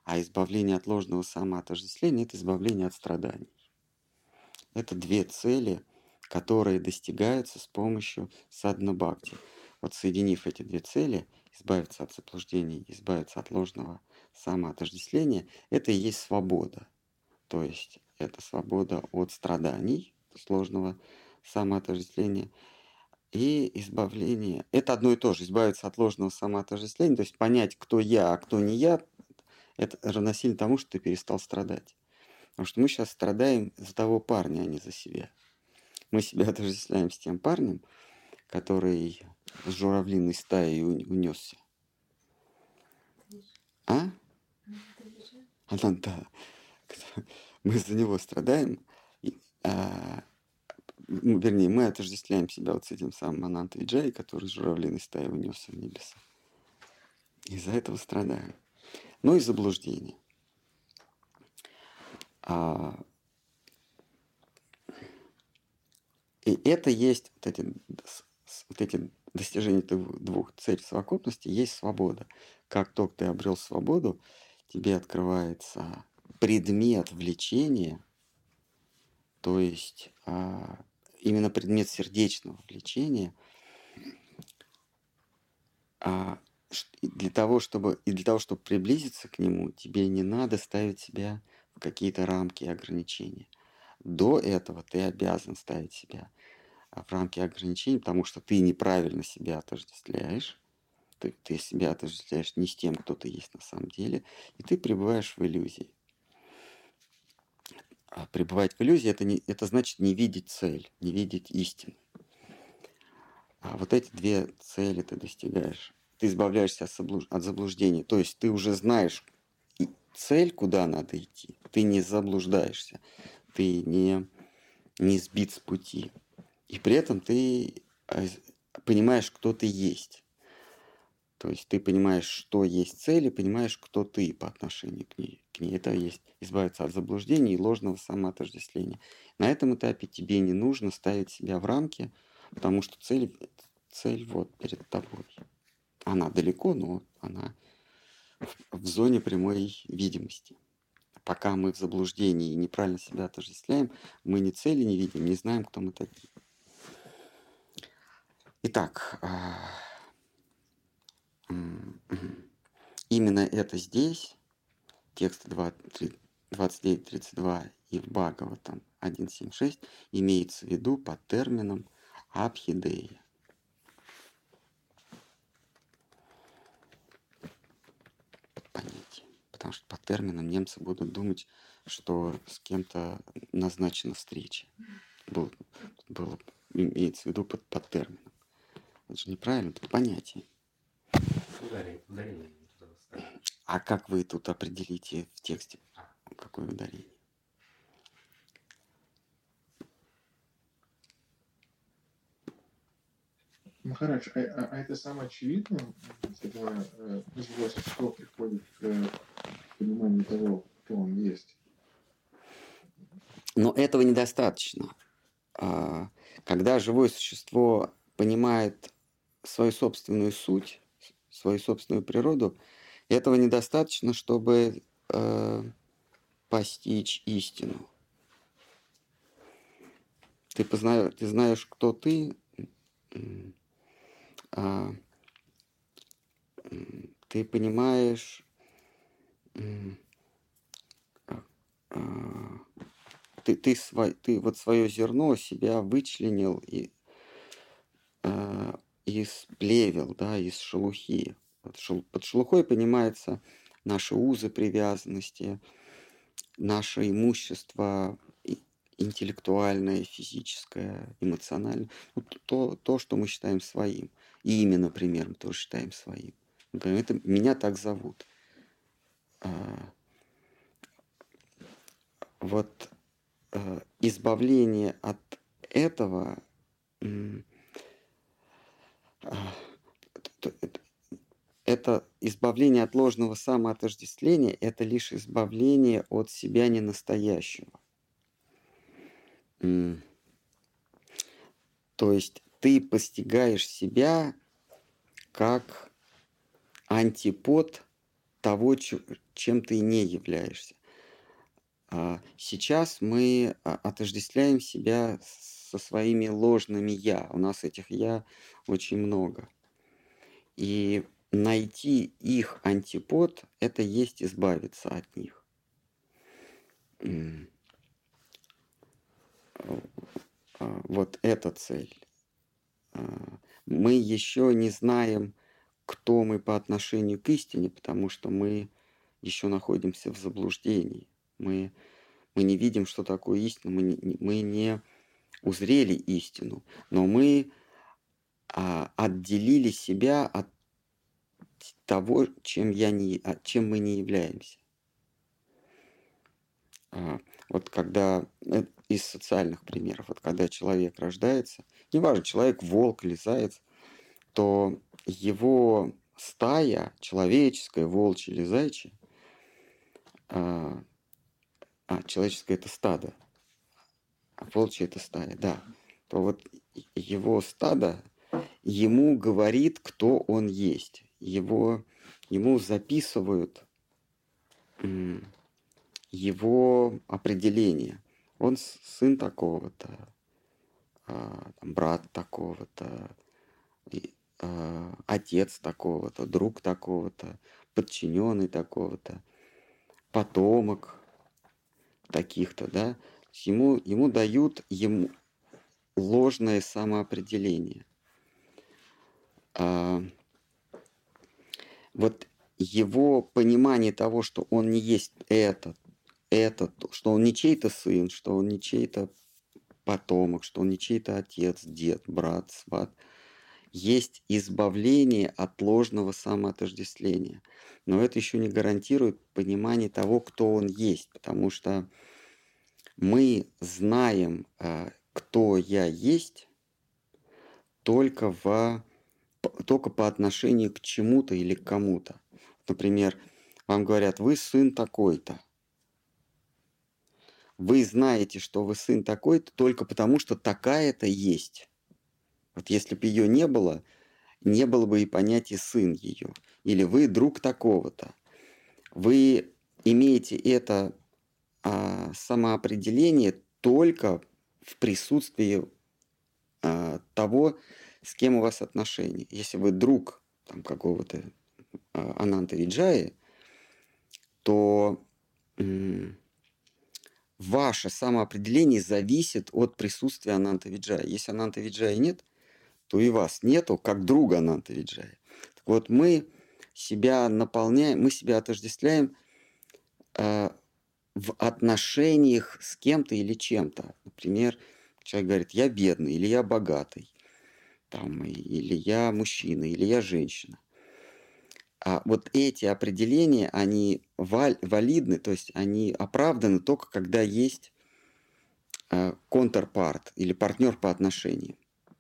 а избавление от ложного самоотождествления – это избавление от страданий. Это две цели, которые достигаются с помощью садна бхакти. Вот соединив эти две цели, избавиться от заблуждений, избавиться от ложного самоотождествления, это и есть свобода. То есть это свобода от страданий, сложного самоотождествления, и избавление. Это одно и то же, избавиться от ложного самоотождествления, то есть понять, кто я, а кто не я, это равносильно тому, что ты перестал страдать. Потому что мы сейчас страдаем за того парня, а не за себя. Мы себя отождествляем с тем парнем, который с журавлиной стаей унесся. А? Она, да. Мы за него страдаем. А, вернее, мы отождествляем себя вот с этим самым Ананта Виджай, который с журавлиной стаей унесся в небеса. Из-за этого страдаем. Ну и заблуждение. А, и это есть вот эти, вот эти достижения двух целей совокупности, есть свобода. Как только ты обрел свободу, тебе открывается предмет влечения, то есть а, именно предмет сердечного влечения, а, для того, чтобы, и для того, чтобы приблизиться к нему, тебе не надо ставить себя какие-то рамки и ограничения. До этого ты обязан ставить себя в рамки ограничений, потому что ты неправильно себя отождествляешь, ты, ты себя отождествляешь не с тем, кто ты есть на самом деле, и ты пребываешь в иллюзии. А пребывать в иллюзии это, не, это значит не видеть цель, не видеть истину. А вот эти две цели ты достигаешь. Ты избавляешься от, заблуж... от заблуждений. То есть ты уже знаешь цель, куда надо идти. Ты не заблуждаешься. Ты не, не сбит с пути. И при этом ты э, понимаешь, кто ты есть. То есть ты понимаешь, что есть цель, и понимаешь, кто ты по отношению к ней. К ней. Это есть избавиться от заблуждений и ложного самоотождествления. На этом этапе тебе не нужно ставить себя в рамки, потому что цель, цель вот перед тобой. Она далеко, но она в зоне прямой видимости. Пока мы в заблуждении и неправильно себя отождествляем, мы ни цели не видим, не знаем, кто мы такие. Итак, а, именно это здесь, тексты 29.32 и в Бхагаватам 1.7.6 имеется в виду под термином Абхидея. Понятие. Потому что по терминам немцы будут думать, что с кем-то назначена встреча. Было, было имеется в виду под, под термином. Это же неправильно, это понятие. Ударение, А как вы тут определите в тексте, какое ударение? Махарадж, а, а, а это самое очевидное, этого э, что приходит к пониманию того, кто он есть? Но этого недостаточно. А, когда живое существо понимает свою собственную суть, свою собственную природу, этого недостаточно, чтобы э, постичь истину. Ты, познаешь, ты знаешь, кто ты, а, ты понимаешь, ты, ты, свой, ты вот свое зерно себя вычленил и, а, из плевел, да, из шелухи. Под, шел, под шелухой понимается наши узы привязанности, наше имущество интеллектуальное, физическое, эмоциональное. Вот то, то, что мы считаем своим. И имя, например, мы тоже считаем своим. Например, это меня так зовут. А, вот а, избавление от этого а, это избавление от ложного самоотождествления, это лишь избавление от себя ненастоящего. То есть ты постигаешь себя как антипод того, чем ты не являешься. А сейчас мы а, отождествляем себя со своими ложными «я». У нас этих «я» очень много. И найти их антипод – это есть избавиться от них. А, вот эта цель. Мы еще не знаем, кто мы по отношению к истине, потому что мы еще находимся в заблуждении. Мы, мы не видим, что такое истина, мы не, мы не узрели истину, но мы а, отделили себя от того, чем, я не, чем мы не являемся. А, вот когда э, из социальных примеров, вот когда человек рождается, неважно, человек волк или заяц, то его стая, человеческая, волчья или зайчья, а, а человеческое это стадо, а волчья это стая, да, то вот его стадо ему говорит, кто он есть. Его, ему записывают его определение. Он сын такого-то, а, брат такого-то, а, отец такого-то, друг такого-то, подчиненный такого-то, потомок таких-то, да. Ему, ему дают ему ложное самоопределение. А, вот его понимание того, что он не есть этот, это, что он не чей-то сын, что он не чей-то потомок, что он не чей-то отец, дед, брат, сват. Есть избавление от ложного самоотождествления. Но это еще не гарантирует понимание того, кто он есть, потому что мы знаем, э, кто я есть, только, в, только по отношению к чему-то или к кому-то. Например, вам говорят, вы сын такой-то вы знаете, что вы сын такой-то только потому, что такая-то есть. Вот если бы ее не было, не было бы и понятия сын ее. Или вы друг такого-то. Вы имеете это а, самоопределение только в присутствии а, того, с кем у вас отношения. Если вы друг там, какого-то а, Ананта Виджаи, то м- ваше самоопределение зависит от присутствия Ананта Виджая. Если Ананта Виджая нет, то и вас нету, как друга Ананта Виджая. Так вот, мы себя наполняем, мы себя отождествляем э, в отношениях с кем-то или чем-то. Например, человек говорит, я бедный или я богатый, там, или я мужчина, или я женщина. А вот эти определения, они валидны, то есть они оправданы только когда есть э, контрпарт или партнер по отношениям.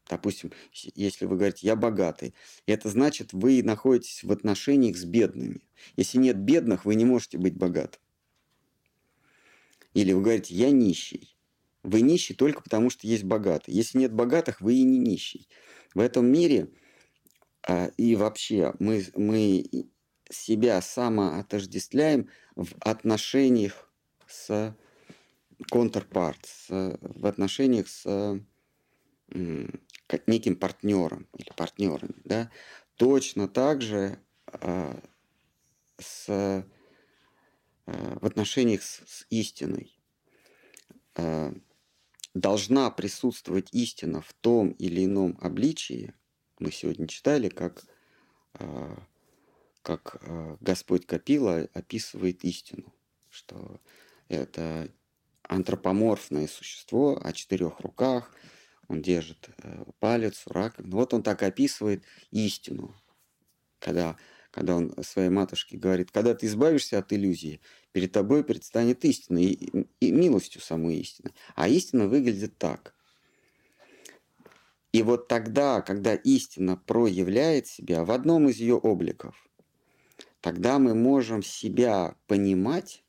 Допустим, если вы говорите, я богатый, это значит, вы находитесь в отношениях с бедными. Если нет бедных, вы не можете быть богатым. Или вы говорите, я нищий. Вы нищий только потому, что есть богатые. Если нет богатых, вы и не нищий. В этом мире а, и вообще мы, мы себя самоотождествляем в отношениях с контрпарт, в отношениях с неким партнером или партнерами. Да? Точно так же э, с, э, в отношениях с, с истиной. Э, должна присутствовать истина в том или ином обличии. Мы сегодня читали, как, э, как э, Господь Капила описывает истину, что это антропоморфное существо о четырех руках, он держит э, палец, раковину. Вот он так описывает истину, когда, когда он своей матушке говорит, когда ты избавишься от иллюзии, перед тобой предстанет истина и, и милостью самой истины. А истина выглядит так. И вот тогда, когда истина проявляет себя в одном из ее обликов, тогда мы можем себя понимать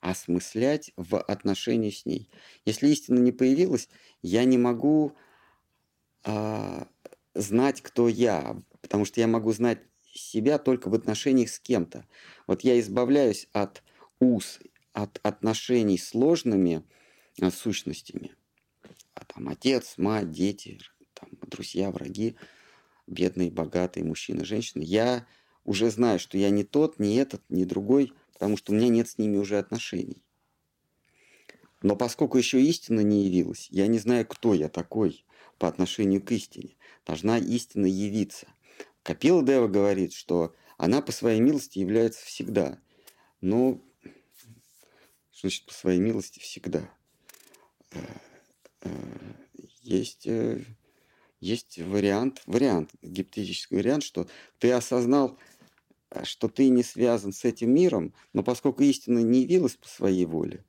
осмыслять в отношении с ней. Если истина не появилась, я не могу а, знать, кто я, потому что я могу знать себя только в отношениях с кем-то. Вот я избавляюсь от уз, от отношений сложными а, сущностями. А там отец, мать, дети, там, друзья, враги, бедные, богатые, мужчины, женщины. Я уже знаю, что я не тот, не этот, не другой, потому что у меня нет с ними уже отношений. Но поскольку еще истина не явилась, я не знаю, кто я такой по отношению к истине. Должна истина явиться. Капила Дева говорит, что она по своей милости является всегда. Но что значит по своей милости всегда? Э, э, есть, э, есть вариант, вариант, гипотетический вариант, что ты осознал что ты не связан с этим миром, но поскольку истина не явилась по своей воле,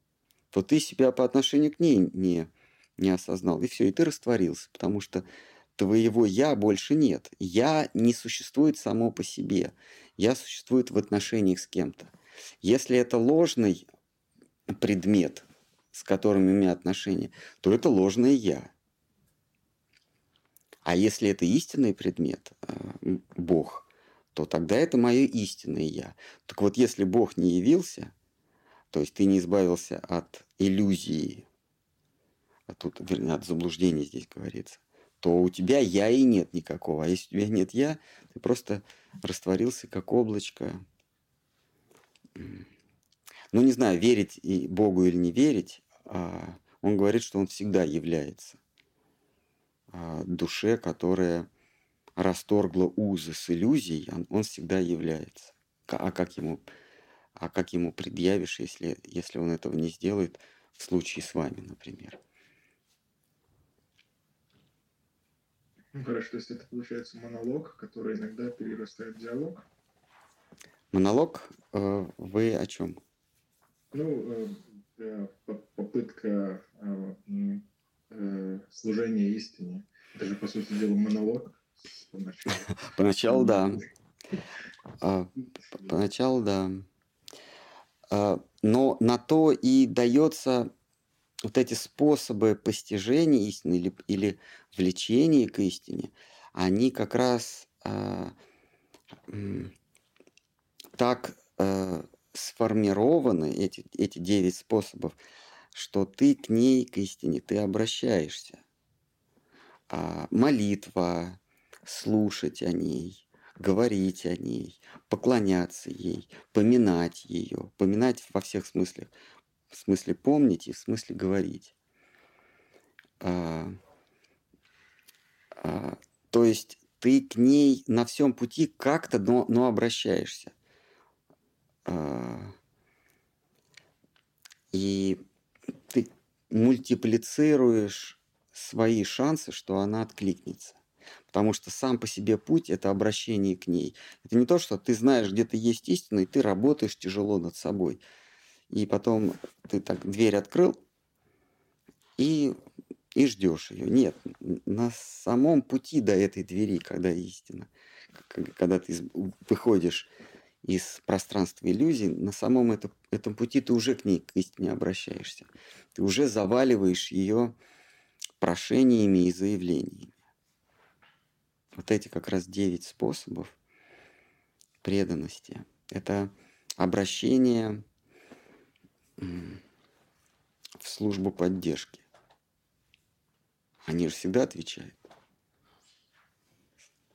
то ты себя по отношению к ней не, не осознал. И все, и ты растворился, потому что твоего «я» больше нет. «Я» не существует само по себе. «Я» существует в отношениях с кем-то. Если это ложный предмет, с которым имею отношения, то это ложное «я». А если это истинный предмет, э, Бог – то тогда это мое истинное я. Так вот, если Бог не явился, то есть ты не избавился от иллюзии, а тут, вернее, от заблуждения здесь говорится, то у тебя я и нет никакого. А если у тебя нет я, ты просто растворился как облачко. Ну, не знаю, верить и Богу или не верить, а он говорит, что он всегда является а, душе, которая расторгло узы с иллюзией, он, он всегда является. А как ему, а как ему предъявишь, если, если он этого не сделает в случае с вами, например? Ну хорошо, то есть это получается монолог, который иногда перерастает в диалог. Монолог? Э, вы о чем? Ну, э, попытка э, служения истине. Это же, по сути дела, монолог. Поначалу, да. А, поначалу, да. А, но на то и дается вот эти способы постижения истины или, или влечения к истине, они как раз э, так э, сформированы, эти, эти девять способов, что ты к ней, к истине, ты обращаешься. А, молитва, слушать о ней, говорить о ней, поклоняться ей, поминать ее, поминать во всех смыслах, в смысле помнить и в смысле говорить. А, а, то есть ты к ней на всем пути как-то, но, но обращаешься. А, и ты мультиплицируешь свои шансы, что она откликнется. Потому что сам по себе путь – это обращение к ней. Это не то, что ты знаешь, где ты есть истина, и ты работаешь тяжело над собой. И потом ты так дверь открыл, и и ждешь ее. Нет, на самом пути до этой двери, когда истина, когда ты выходишь из пространства иллюзий, на самом это, этом пути ты уже к ней, к истине обращаешься. Ты уже заваливаешь ее прошениями и заявлениями. Вот эти как раз девять способов преданности. Это обращение в службу поддержки. Они же всегда отвечают.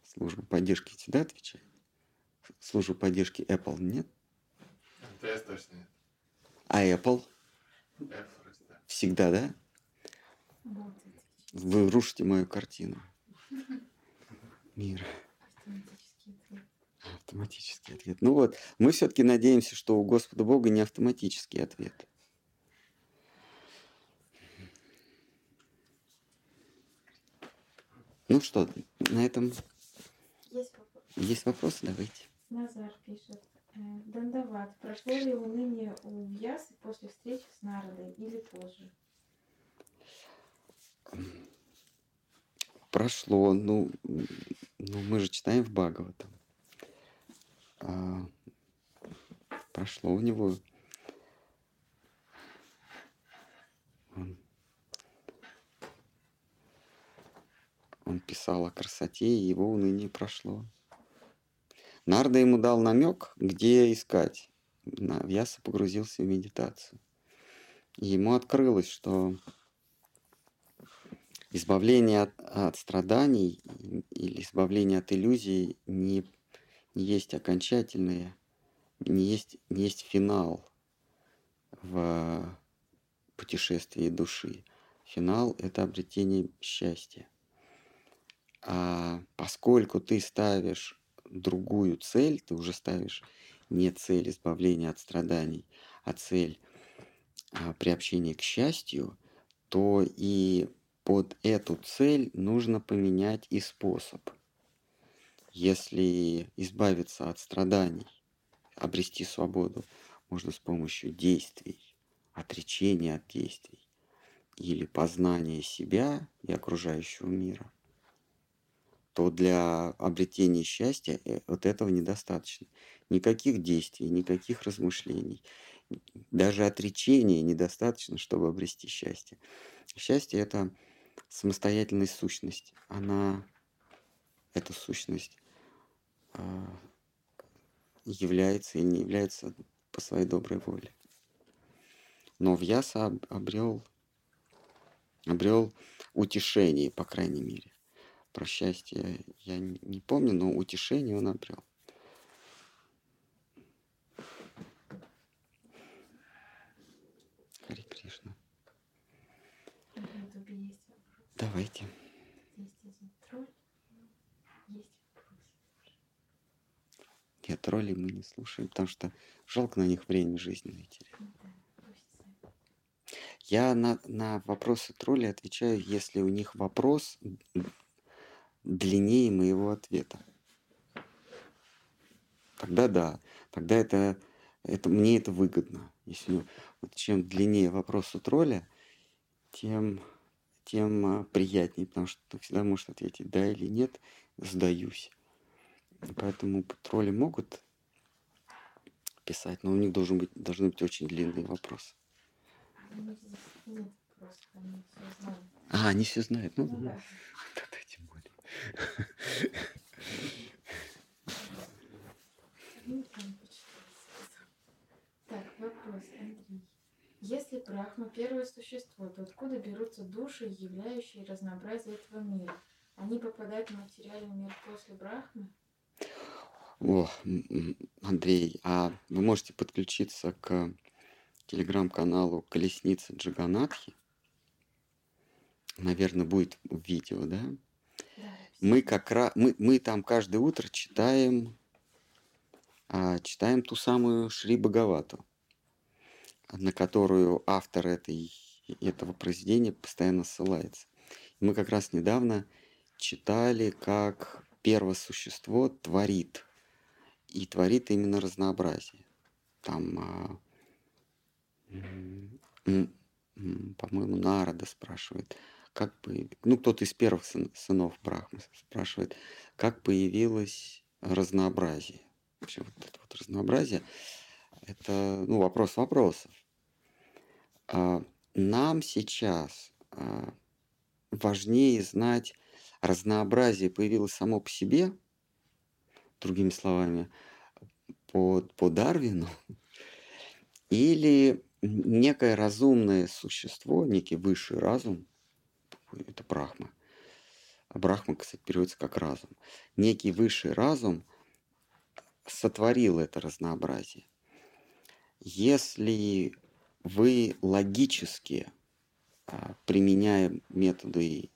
Служба поддержки всегда отвечает. Службу поддержки Apple нет? МТС точно нет. А Apple? Apple Всегда, да? Вы рушите мою картину. Мир. Автоматический ответ. Ну вот, мы все-таки надеемся, что у Господа Бога не автоматический ответ. Ну что, на этом есть, вопрос. есть вопросы? Давайте. Назар пишет. Э, Дандават. Прошло ли уныние у Вьясы после встречи с Народой или позже? Прошло. Ну, ну мы же читаем в Бхагаватам. А, прошло у него. Он Он писал о красоте, и его уныние прошло. Нарда ему дал намек, где искать. Вьяса погрузился в медитацию. Ему открылось, что избавление от, от страданий или избавление от иллюзий не, не есть окончательное, не есть, не есть финал в путешествии души. Финал – это обретение счастья. А поскольку ты ставишь другую цель, ты уже ставишь не цель избавления от страданий, а цель а, приобщения к счастью, то и под эту цель нужно поменять и способ. Если избавиться от страданий, обрести свободу, можно с помощью действий, отречения от действий или познания себя и окружающего мира, то для обретения счастья э, вот этого недостаточно. Никаких действий, никаких размышлений, даже отречения недостаточно, чтобы обрести счастье. Счастье – это самостоятельная сущность. Она, эта сущность а, является или не является по своей доброй воле. Но Вьяса обрел, обрел утешение, по крайней мере. Про счастье я не помню, но утешение он обрел. Хари Кришна. Давайте. Нет, троллей мы не слушаем, потому что жалко на них время жизненное терять. Я на, на вопросы троллей отвечаю, если у них вопрос длиннее моего ответа. Тогда да, тогда это, это мне это выгодно. Если вот чем длиннее вопрос у тролля, тем, тем а, приятнее, потому что ты всегда можешь ответить да или нет, сдаюсь. Поэтому тролли могут писать, но у них должен быть, должны быть очень длинные вопросы. А, они все знают. Ну, ну да. Тогда тем более. Так, вопрос, Андрей. Если Брахма первое существо, то откуда берутся души, являющие разнообразие этого мира? Они попадают в материальный мир после Брахмы? О, Андрей, а вы можете подключиться к телеграм-каналу Колесница Джаганатхи? Наверное, будет видео, да? мы как раз мы, мы там каждое утро читаем а, читаем ту самую Шри Бхагавату, на которую автор этой, этого произведения постоянно ссылается. мы как раз недавно читали, как первое существо творит. И творит именно разнообразие. Там, а, по-моему, Народа спрашивает, как бы, ну, кто-то из первых сынов Брахмы спрашивает, как появилось разнообразие. Вообще вот это вот разнообразие, это, ну, вопрос вопросов. А нам сейчас а, важнее знать, разнообразие появилось само по себе, другими словами, по, по Дарвину, или некое разумное существо, некий высший разум, это Брахма. Брахма, кстати, переводится как разум. Некий высший разум сотворил это разнообразие. Если вы логически а, применяя методы,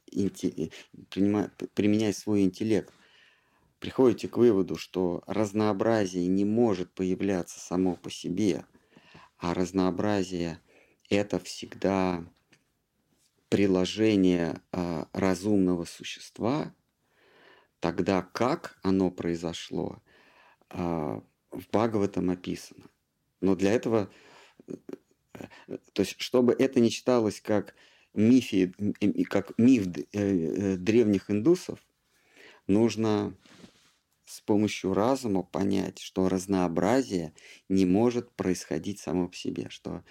применяя свой интеллект, приходите к выводу, что разнообразие не может появляться само по себе, а разнообразие это всегда приложение а, разумного существа, тогда как оно произошло, а, в Бхагаватам описано. Но для этого то есть, чтобы это не читалось как, мифи, как миф э, э, древних индусов, нужно с помощью разума понять, что разнообразие не может происходить само по себе, что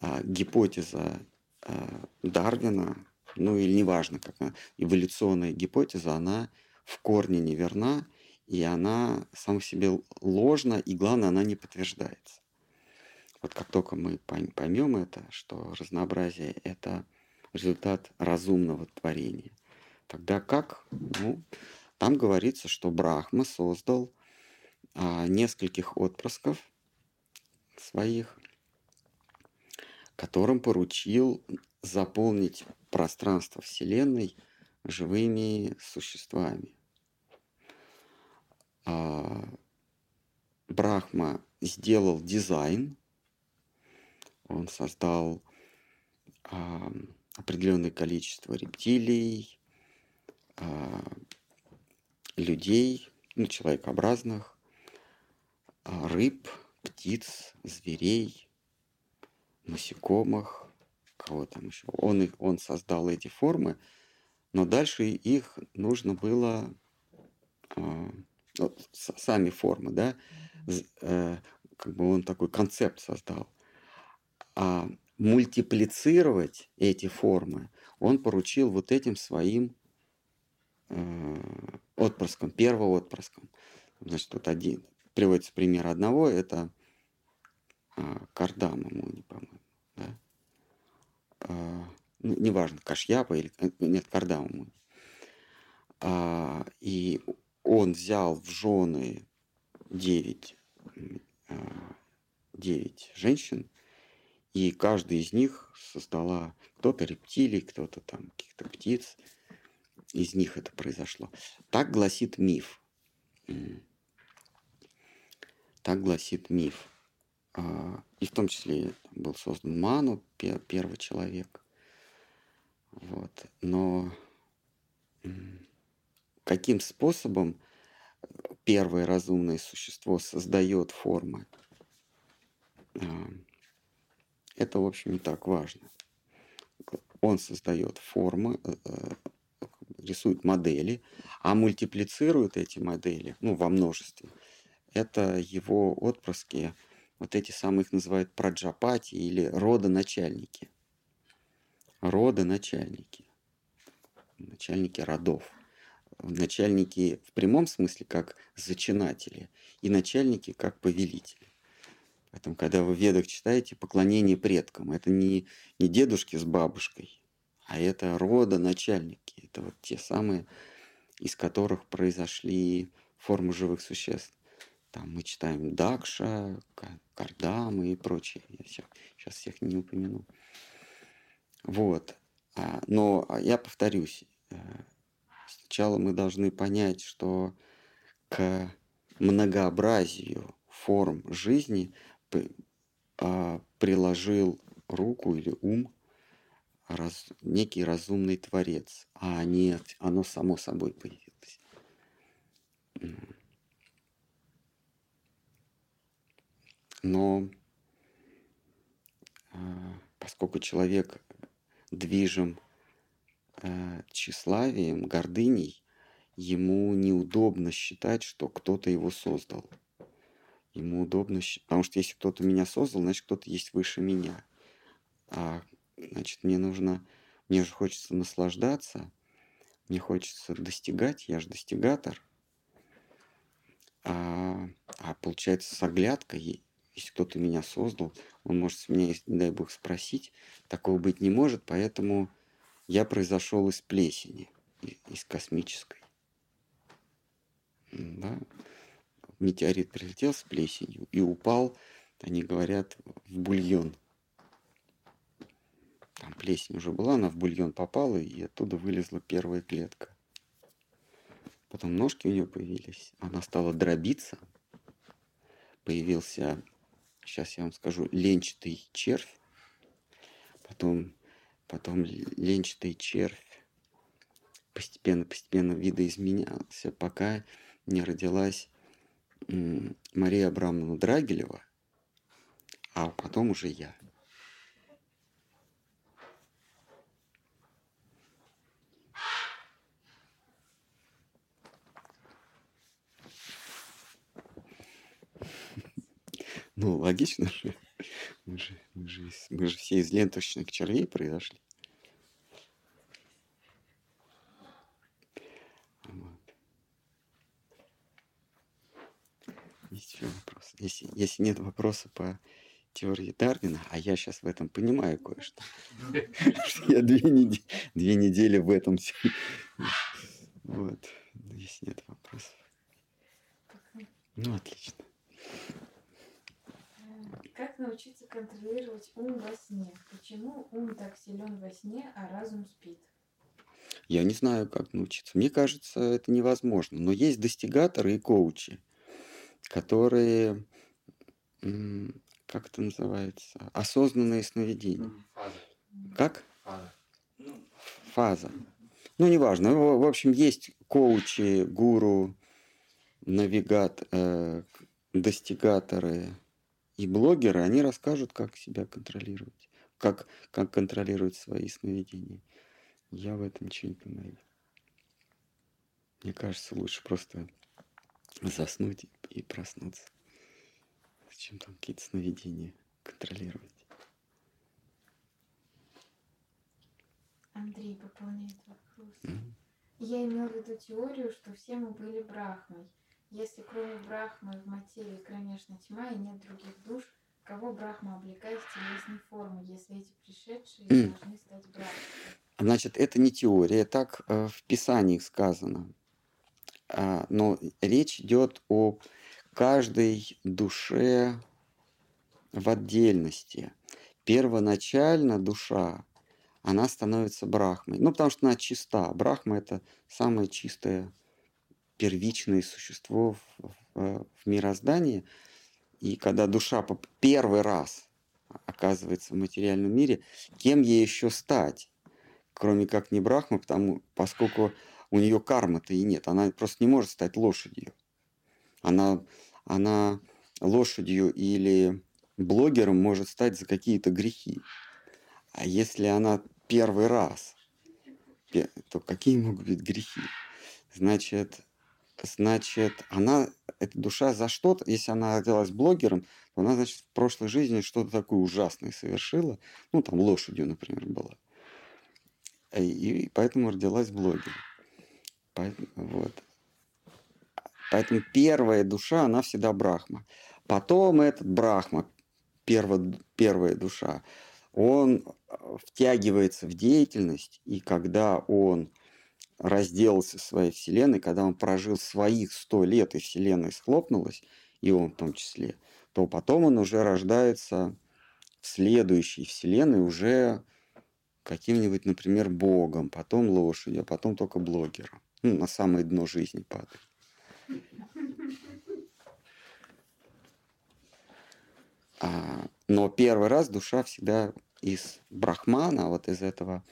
а, гипотеза а, Дарвина, ну или неважно, как она, эволюционная гипотеза, она в корне неверна, и она сама себе ложна, и главное, она не подтверждается. Вот как только мы поймем это, что разнообразие – это результат разумного творения, тогда как? Ну, там говорится, что Брахма создал а, нескольких отпрысков своих, которым поручил заполнить пространство Вселенной живыми существами. А, Брахма сделал дизайн он создал а, определенное количество рептилий, а, людей, ну, человекообразных, а, рыб, птиц, зверей, насекомых, кого там еще. Он, их, он создал эти формы, но дальше их нужно было а, вот, сами формы, да, э, как бы он такой концепт создал а, мультиплицировать эти формы он поручил вот этим своим э, отпрыском, первоотпрыском. Значит, тут один, приводится пример одного, это э, Кардама Муни, по-моему, да? Э, ну, неважно, Кашьяпа или, э, нет, Кардама Муни. А, и он взял в жены 9, 9 женщин, и каждая из них создала кто-то рептилий, кто-то там каких-то птиц. Из них это произошло. Так гласит миф. Так гласит миф. А, и в том числе был создан Ману, первый человек. Вот. Но каким способом первое разумное существо создает формы? Это, в общем, не так важно. Он создает формы, э, э, рисует модели, а мультиплицирует эти модели, ну, во множестве. Это его отпрыски, вот эти самые их называют праджапати или родоначальники. Родоначальники. Начальники родов. Начальники в прямом смысле как зачинатели и начальники как повелители. Поэтому, когда вы в ведах читаете поклонение предкам, это не, не дедушки с бабушкой, а это рода начальники. Это вот те самые, из которых произошли формы живых существ. Там мы читаем Дакша, Кардамы и прочее. Я всех, сейчас всех не упомяну. Вот. А, но я повторюсь, э, сначала мы должны понять, что к многообразию форм жизни а, приложил руку или ум раз, некий разумный творец, а не оно само собой появилось. Но а, поскольку человек движим э, тщеславием, гордыней ему неудобно считать, что кто-то его создал. Ему удобно, потому что если кто-то меня создал, значит кто-то есть выше меня. А значит мне нужно, мне же хочется наслаждаться, мне хочется достигать, я же достигатор. А, а получается с оглядкой, если кто-то меня создал, он может с меня, не дай бог, спросить. Такого быть не может, поэтому я произошел из плесени, из космической. Да? Метеорит прилетел с плесенью и упал, они говорят, в бульон. Там плесень уже была, она в бульон попала, и оттуда вылезла первая клетка. Потом ножки у нее появились, она стала дробиться, появился сейчас я вам скажу, ленчатый червь, потом, потом ленчатый червь постепенно-постепенно видоизменялся, пока не родилась Мария Абрамовна Драгилева, а потом уже я. Ну, логично же. Мы же, мы же, мы же все из ленточных червей произошли. Вот. Еще вопрос. Если, если нет вопроса по теории Дарвина, а я сейчас в этом понимаю кое-что. Я две недели, в этом. Вот. Если нет вопросов. Ну, отлично. Как научиться контролировать ум во сне? Почему ум так силен во сне, а разум спит? Я не знаю, как научиться. Мне кажется, это невозможно. Но есть достигаторы и коучи, которые, как это называется, осознанные сновидения. Фаза. Как? Фаза. Фаза. Ну, неважно. В общем, есть коучи, гуру, навигат, э, достигаторы, и блогеры, они расскажут, как себя контролировать, как, как контролировать свои сновидения. Я в этом ничего не понимаю. Мне кажется, лучше просто заснуть и проснуться. Зачем там какие-то сновидения контролировать? Андрей пополняет вопрос. Mm-hmm. Я имел в виду теорию, что все мы были брахмой. Если кроме Брахмы в материи кромешная тьма и нет других душ, кого Брахма облекает в телесной формы, если эти пришедшие mm. должны стать Брахмой? Значит, это не теория, так э, в Писании сказано. А, но речь идет о каждой душе в отдельности. Первоначально душа, она становится брахмой. Ну, потому что она чиста. Брахма – это самая чистая первичное существо в, в, в мироздании. И когда душа первый раз оказывается в материальном мире, кем ей еще стать, кроме как не Брахма, потому, поскольку у нее кармы-то и нет, она просто не может стать лошадью. Она, она лошадью или блогером может стать за какие-то грехи. А если она первый раз, то какие могут быть грехи? Значит, значит, она, эта душа за что-то, если она родилась блогером, то она, значит, в прошлой жизни что-то такое ужасное совершила. Ну, там лошадью, например, была. И поэтому родилась блогером. Вот. Поэтому первая душа, она всегда брахма. Потом этот брахма, первая, первая душа, он втягивается в деятельность, и когда он разделался своей вселенной, когда он прожил своих сто лет, и вселенная схлопнулась, и он в том числе, то потом он уже рождается в следующей вселенной уже каким-нибудь, например, богом, потом лошадью, а потом только блогером. Ну, на самое дно жизни падает. А, но первый раз душа всегда из брахмана, вот из этого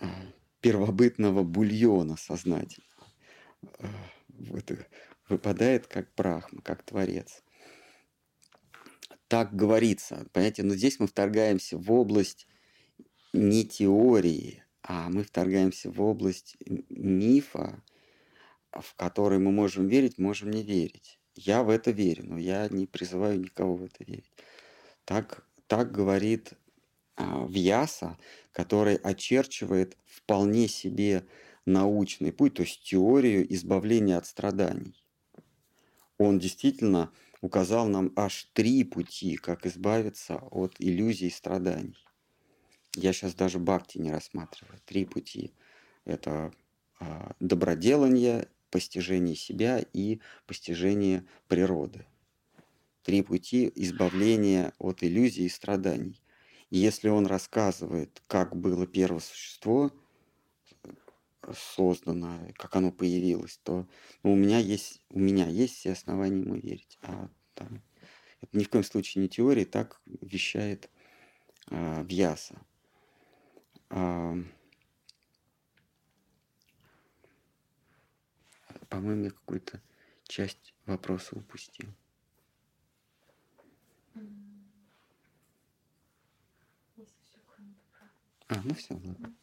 а, первобытного бульона сознательного. Вот, выпадает как брахма, как творец. Так говорится. Понимаете, но здесь мы вторгаемся в область не теории, а мы вторгаемся в область мифа, в который мы можем верить, можем не верить. Я в это верю, но я не призываю никого в это верить. Так, так говорит а, Вьяса, который очерчивает вполне себе научный путь, то есть теорию избавления от страданий. Он действительно указал нам аж три пути, как избавиться от иллюзий страданий. Я сейчас даже бхакти не рассматриваю. Три пути. Это а, доброделание, постижение себя и постижение природы. Три пути избавления от иллюзий и страданий. И если он рассказывает, как было первое существо создано, как оно появилось, то ну, у меня есть у меня есть все основания ему верить. А там, это ни в коем случае не теория, так вещает а, Вьяса. А, по-моему, я какую-то часть вопроса упустил. А, ну все, ладно.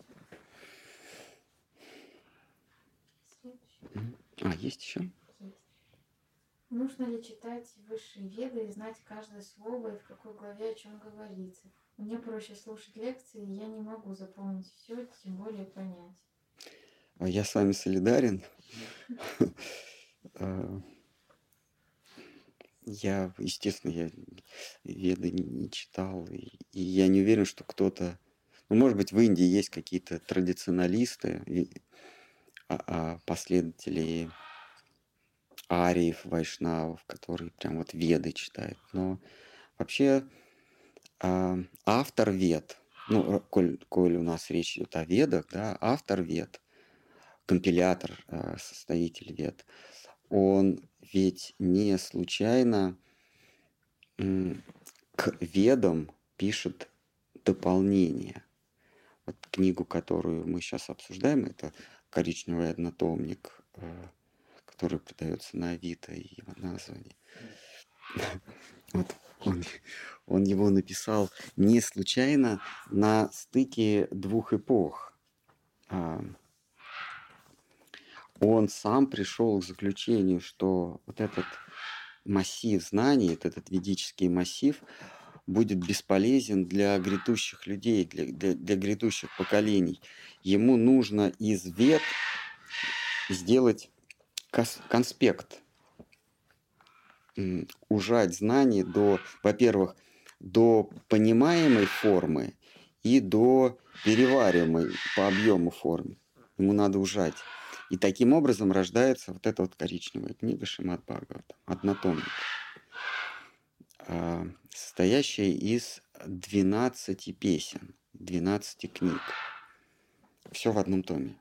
А, есть еще? Есть. Нужно ли читать высшие веды и знать каждое слово и в какой главе о чем говорится? Мне проще слушать лекции, я не могу запомнить все, тем более понять. А я с вами солидарен. А, я, естественно, я веды не читал, и я не уверен, что кто-то... Ну, может быть, в Индии есть какие-то традиционалисты, а, а последователи ариев, вайшнавов, которые прям вот веды читают. Но вообще автор вед, ну, коль, коль у нас речь идет о ведах, да, автор вед, компилятор, а, составитель вед, он ведь не случайно к ведам пишет дополнение. Вот книгу, которую мы сейчас обсуждаем, это коричневый однотомник, а, который продается на Авито и его название. Вот он, он его написал не случайно на стыке двух эпох. Он сам пришел к заключению, что вот этот массив знаний, этот ведический массив, будет бесполезен для грядущих людей, для, для, для грядущих поколений. Ему нужно из вет сделать конспект, ужать знания до, во-первых, до понимаемой формы и до перевариваемой по объему формы. Ему надо ужать. И таким образом рождается вот эта вот коричневая книга Шимат Бхагавата, однотомник, а, состоящая из 12 песен, 12 книг. Все в одном томе.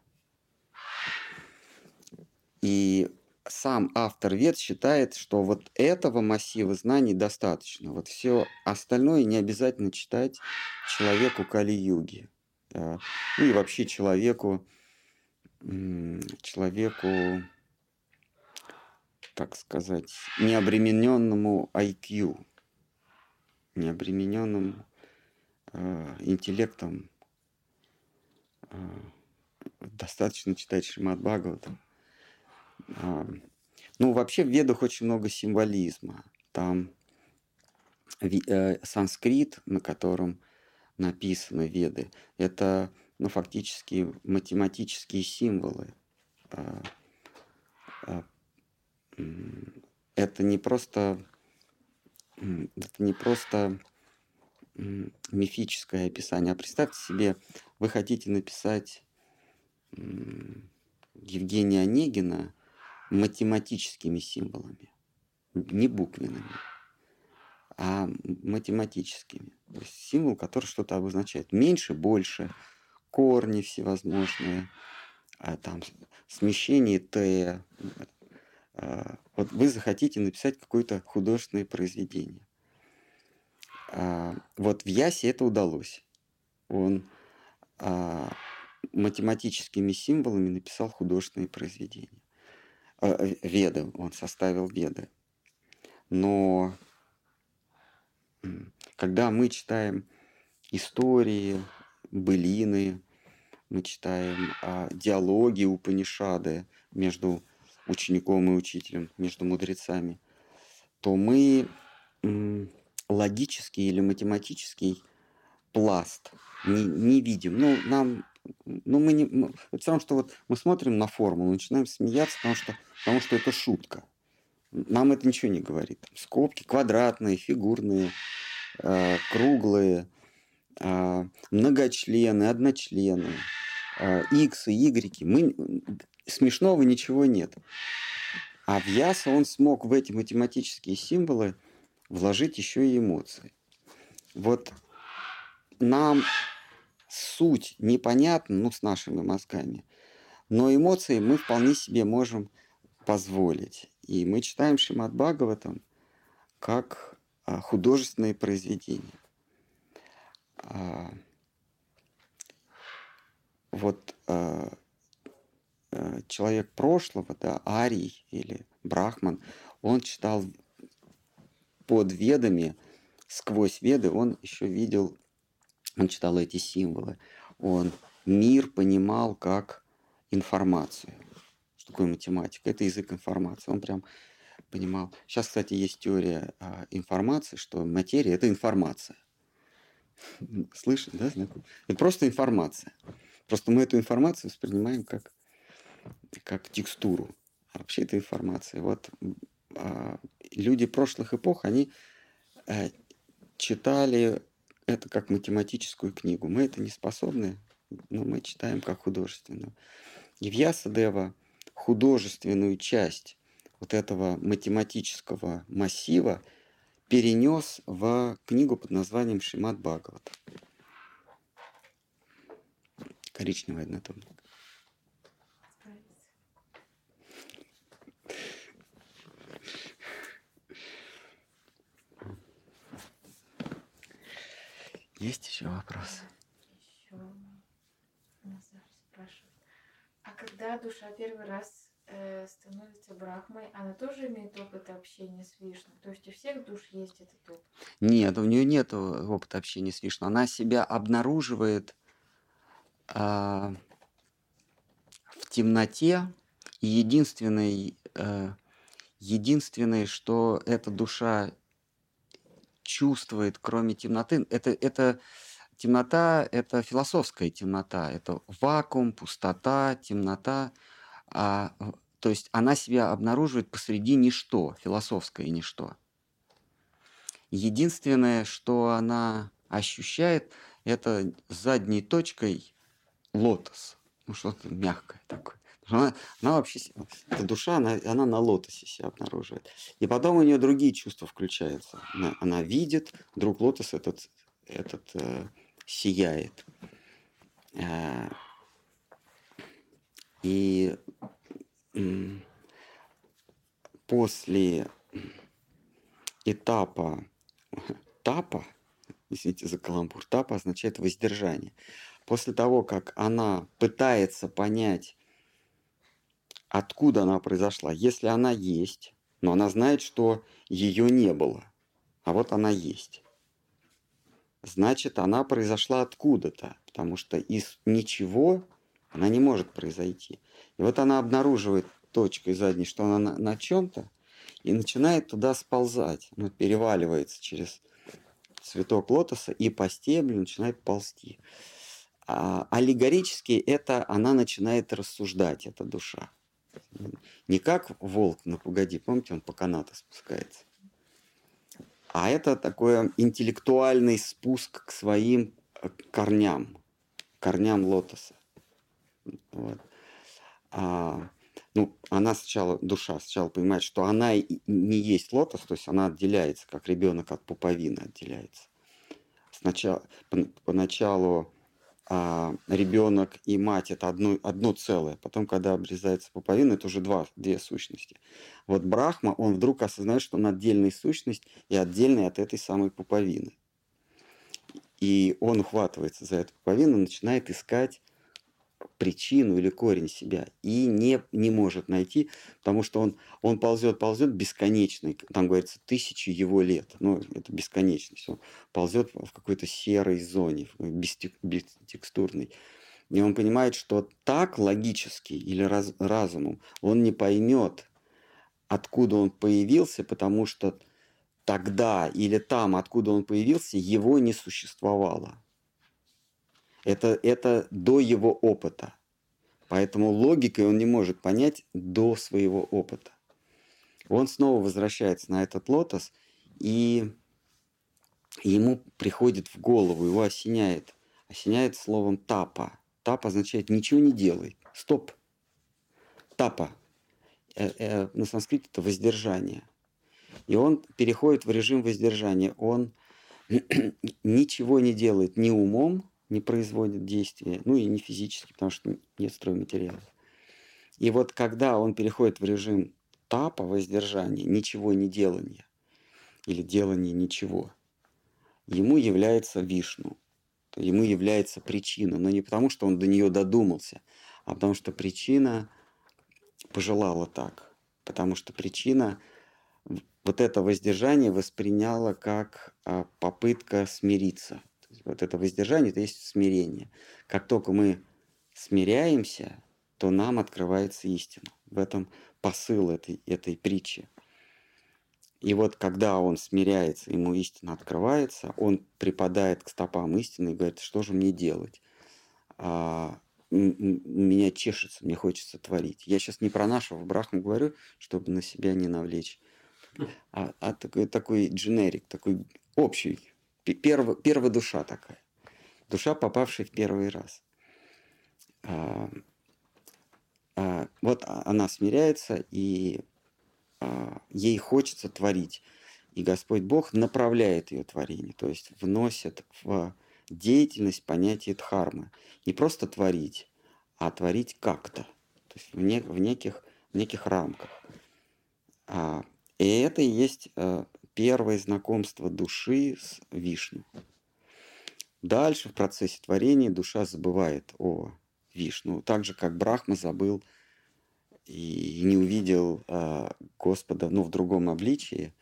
И сам автор вет считает, что вот этого массива знаний достаточно. Вот все остальное не обязательно читать человеку Кали-юги. Да. Ну и вообще человеку, человеку, так сказать, необремененному IQ, необремененному э, интеллектом. Э, достаточно читать Шримад Бхагаватам. А, ну, вообще в ведах очень много символизма. Там э, санскрит, на котором написаны веды, это ну, фактически математические символы. А, а, это не просто это не просто мифическое описание. А представьте себе, вы хотите написать Евгения Онегина математическими символами, не буквенными, а математическими. То есть символ, который что-то обозначает. Меньше, больше, корни всевозможные, а там смещение Т. А, вот вы захотите написать какое-то художественное произведение. А, вот в Ясе это удалось. Он а, математическими символами написал художественное произведение. Э, веды, он составил веды. Но когда мы читаем истории, былины, мы читаем а, диалоги Упанишады между учеником и учителем, между мудрецами, то мы логический или математический пласт не, не видим. Ну, нам ну, мы не... Мы, это все равно, что вот мы смотрим на формулу, начинаем смеяться, потому что, потому что это шутка. Нам это ничего не говорит. Там скобки квадратные, фигурные, э, круглые, э, многочлены, одночлены, x и y. Мы, смешного ничего нет. А в Яса он смог в эти математические символы вложить еще и эмоции. Вот нам суть непонятна, ну, с нашими мозгами, но эмоции мы вполне себе можем позволить. И мы читаем Шимат Бхагаватам как а, художественные произведения. Вот а, человек прошлого, да, Арий или Брахман, он читал под ведами, сквозь веды, он еще видел, он читал эти символы, он мир понимал как информацию. Что такое математика? Это язык информации. Он прям понимал. Сейчас, кстати, есть теория а, информации, что материя – это информация. Слышно, да? Это просто информация. Просто мы эту информацию воспринимаем как, как текстуру. А вообще это информация. Вот а, люди прошлых эпох, они а, читали это как математическую книгу. Мы это не способны, но мы читаем как художественную. И в Ясадева художественную часть вот этого математического массива перенес в книгу под названием Шимат Бхагават. Коричневый однотомник. Есть еще вопрос? Еще Назар спрашивает. А когда душа первый раз э, становится брахмой, она тоже имеет опыт общения с Вишну? То есть у всех душ есть этот опыт? Нет, у нее нет опыта общения с Вишну. Она себя обнаруживает э, в темноте. И единственное, э, единственное, что эта душа чувствует, кроме темноты, это, это темнота, это философская темнота, это вакуум, пустота, темнота. А, то есть она себя обнаруживает посреди ничто, философское ничто. Единственное, что она ощущает, это задней точкой лотос. Ну, что-то мягкое такое. Она, она вообще, эта душа, она, она на лотосе себя обнаруживает. И потом у нее другие чувства включаются. Она, она видит, вдруг лотос этот, этот э, сияет. Э, и э, после этапа тапа, извините за каламбур, тапа означает воздержание. После того, как она пытается понять откуда она произошла. Если она есть, но она знает, что ее не было, а вот она есть. Значит, она произошла откуда-то, потому что из ничего она не может произойти. И вот она обнаруживает точкой задней, что она на, на чем-то, и начинает туда сползать. Она переваливается через цветок лотоса и по стеблю начинает ползти. А аллегорически это она начинает рассуждать, эта душа. Не как волк, ну погоди, помните, он по канату спускается. А это такой интеллектуальный спуск к своим э, корням, корням лотоса. Вот. А, ну, она сначала, душа сначала понимает, что она не есть лотос, то есть она отделяется, как ребенок от пуповины отделяется. Сначала, поначалу а, ребенок и мать это одно, одно целое. Потом, когда обрезается пуповина, это уже два, две сущности. Вот Брахма, он вдруг осознает, что он отдельная сущность и отдельная от этой самой пуповины. И он ухватывается за эту пуповину, начинает искать причину или корень себя и не, не может найти, потому что он, он ползет, ползет бесконечный, там говорится, тысячи его лет, ну, это бесконечность, он ползет в какой-то серой зоне, бестек, бестекстурной, И он понимает, что так логически или раз, разумом он не поймет, откуда он появился, потому что тогда или там, откуда он появился, его не существовало. Это, это до его опыта. Поэтому логикой он не может понять до своего опыта. Он снова возвращается на этот лотос, и ему приходит в голову, его осеняет, осеняет словом тапа. Тапа означает ничего не делай, стоп. Тапа. Э, э, на санскрите это воздержание. И он переходит в режим воздержания. Он ничего не делает ни умом, не производит действия, ну и не физически, потому что нет стройматериалов. И вот когда он переходит в режим тапа, воздержания, ничего не делания, или делания ничего, ему является вишну, ему является причина, но не потому, что он до нее додумался, а потому что причина пожелала так, потому что причина вот это воздержание восприняла как а, попытка смириться – вот это воздержание, это есть смирение. Как только мы смиряемся, то нам открывается истина. В этом посыл этой, этой притчи. И вот когда он смиряется, ему истина открывается, он припадает к стопам истины и говорит, что же мне делать? А, меня чешется, мне хочется творить. Я сейчас не про нашего Брахму говорю, чтобы на себя не навлечь, а, а такой, такой дженерик, такой общий Перв, первая душа такая. Душа, попавшая в первый раз. А, а, вот она смиряется, и а, ей хочется творить. И Господь Бог направляет ее творение, то есть вносит в деятельность понятие дхармы. Не просто творить, а творить как-то, то есть в, не, в, неких, в неких рамках. А, и это и есть а, первое знакомство души с Вишну. Дальше в процессе творения душа забывает о Вишну, так же как Брахма забыл и не увидел э, Господа, ну, в другом обличии,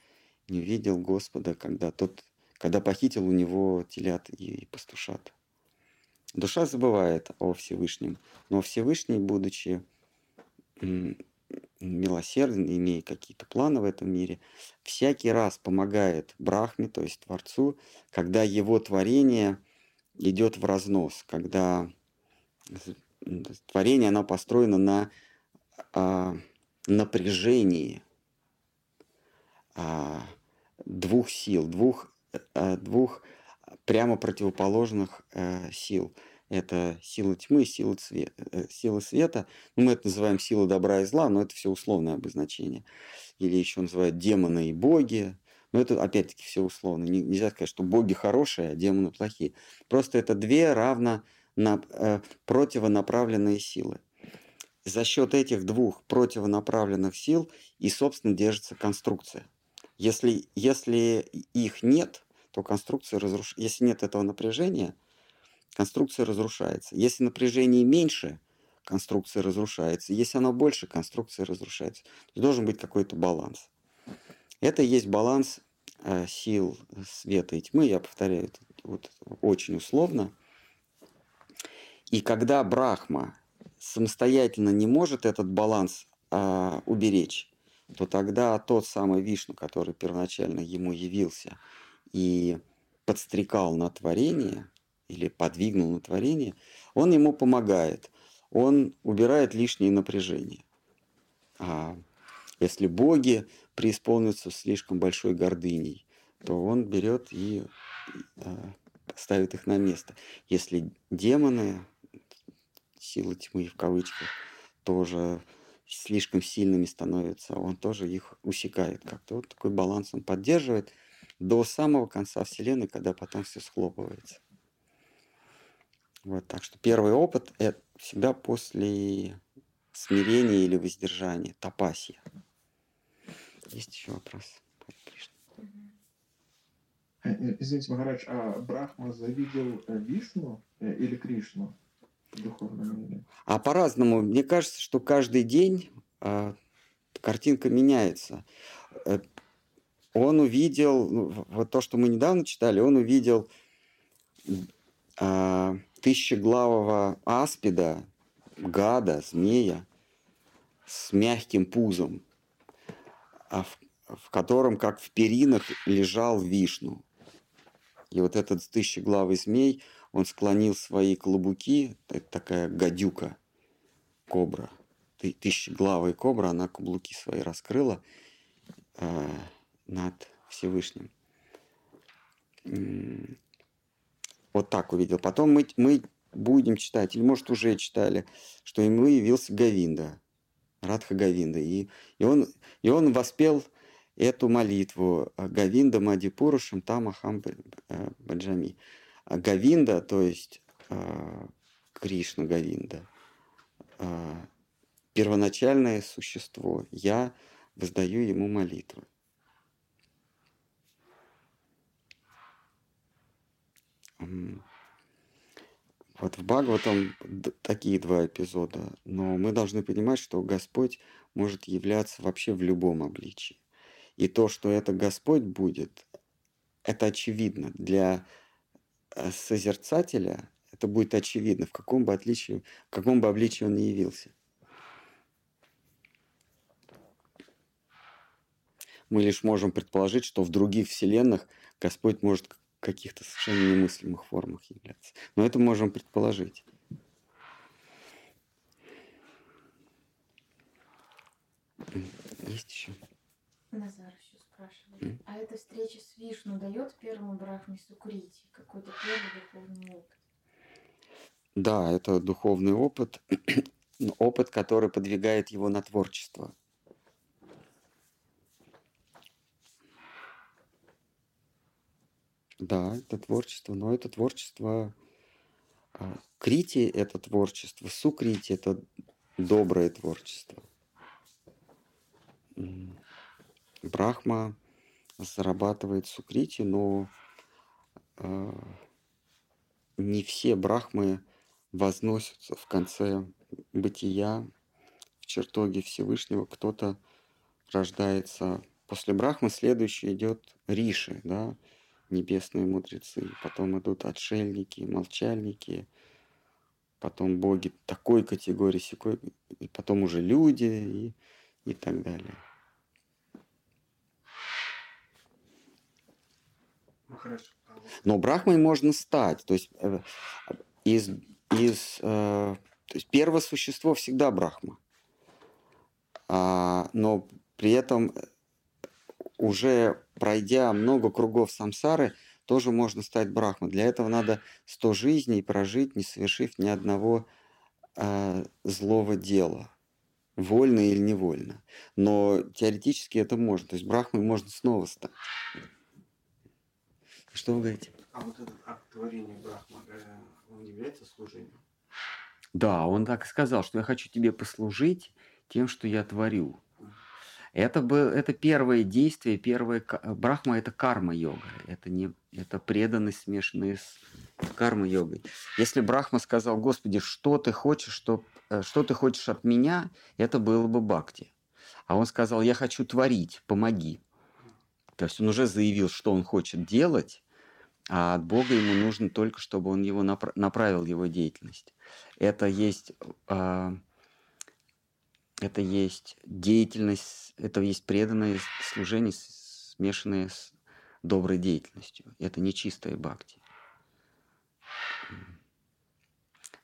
не увидел Господа, когда тот, когда похитил у него телят и пастушат. Душа забывает о Всевышнем, но Всевышний, будучи милосерден, имея какие-то планы в этом мире, всякий раз помогает Брахме, то есть Творцу, когда его творение идет в разнос, когда творение оно построено на а, напряжении а, двух сил, двух, а, двух прямо противоположных а, сил – это сила тьмы, сила, цвета, э, сила света. Ну, мы это называем сила добра и зла, но это все условное обозначение. Или еще называют демоны и боги. Но это, опять-таки, все условно. Нельзя сказать, что боги хорошие, а демоны плохие. Просто это две равно на, э, противонаправленные силы. За счет этих двух противонаправленных сил и, собственно, держится конструкция. Если, если их нет, то конструкция разрушается. Если нет этого напряжения – конструкция разрушается. Если напряжение меньше, конструкция разрушается. Если оно больше, конструкция разрушается. Должен быть какой-то баланс. Это и есть баланс э, сил света и тьмы. Я повторяю это вот очень условно. И когда Брахма самостоятельно не может этот баланс э, уберечь, то тогда тот самый Вишну, который первоначально ему явился и подстрекал на творение, или подвигнул на творение, он ему помогает. Он убирает лишнее напряжение. А если боги преисполнятся слишком большой гордыней, то он берет и а, ставит их на место. Если демоны, силы тьмы в кавычках, тоже слишком сильными становятся, он тоже их усекает как-то. Вот такой баланс он поддерживает до самого конца Вселенной, когда потом все схлопывается. Вот, так что первый опыт – это всегда после смирения или воздержания, тапасия. Есть еще вопрос? Э, э, извините, Махарадж, а Брахма завидел э, Вишну или Кришну в духовном мире? А по-разному. Мне кажется, что каждый день а, картинка меняется. Он увидел, ну, вот то, что мы недавно читали, он увидел а, тысячеглавого аспида, гада, змея с мягким пузом, а в, в котором, как в перинах, лежал Вишну. И вот этот тысячеглавый змей, он склонил свои клобуки, это такая гадюка, кобра, тысячеглавая кобра, она каблуки свои раскрыла э, над Всевышним. Вот так увидел. Потом мы, мы будем читать, или может уже читали, что ему явился Гавинда, Радха Гавинда. И, и, он, и он воспел эту молитву Гавинда Мадипурушам Тамахам э, Баджами. А Гавинда, то есть э, Кришна Гавинда, э, первоначальное существо. Я воздаю ему молитвы. Вот в Бхагаватам такие два эпизода, но мы должны понимать, что Господь может являться вообще в любом обличии. И то, что это Господь будет, это очевидно. Для э, созерцателя это будет очевидно, в каком бы, отличии, в каком бы обличии он ни явился. Мы лишь можем предположить, что в других вселенных Господь может каких-то совершенно немыслимых формах являться. Но это можем предположить. Есть еще? Назар еще спрашивает. Mm. А эта встреча с Вишну дает первому Брахме Сукрити какой-то первый духовный опыт? Да, это духовный опыт, опыт, который подвигает его на творчество. Да, это творчество, но это творчество а, Крити – это творчество, Сукрити – это доброе творчество. Брахма зарабатывает Сукрити, но э, не все брахмы возносятся в конце бытия, в чертоге Всевышнего. Кто-то рождается после брахмы, следующий идет Риши, да, небесные мудрецы, потом идут отшельники, молчальники, потом боги такой категории, секой, и потом уже люди и, и так далее. Ну, хорошо. А Но брахмой можно стать. То есть э, из, из э, то есть первое существо всегда брахма. А, но при этом уже пройдя много кругов самсары, тоже можно стать брахмой. Для этого надо сто жизней прожить, не совершив ни одного э, злого дела. Вольно или невольно. Но теоретически это можно. То есть брахмой можно снова стать. Что вы говорите? А вот этот акт творения Брахма, э, он является служением? Да, он так сказал, что я хочу тебе послужить тем, что я творю. Это, был, это первое действие, первое... Брахма – это карма-йога. Это, не, это преданность, смешанная с карма-йогой. Если Брахма сказал, Господи, что ты хочешь, что, э, что ты хочешь от меня, это было бы бхакти. А он сказал, я хочу творить, помоги. То есть он уже заявил, что он хочет делать, а от Бога ему нужно только, чтобы он его направил его деятельность. Это есть а, это есть деятельность, это есть преданное служение, смешанное с доброй деятельностью. Это не чистая бхакти.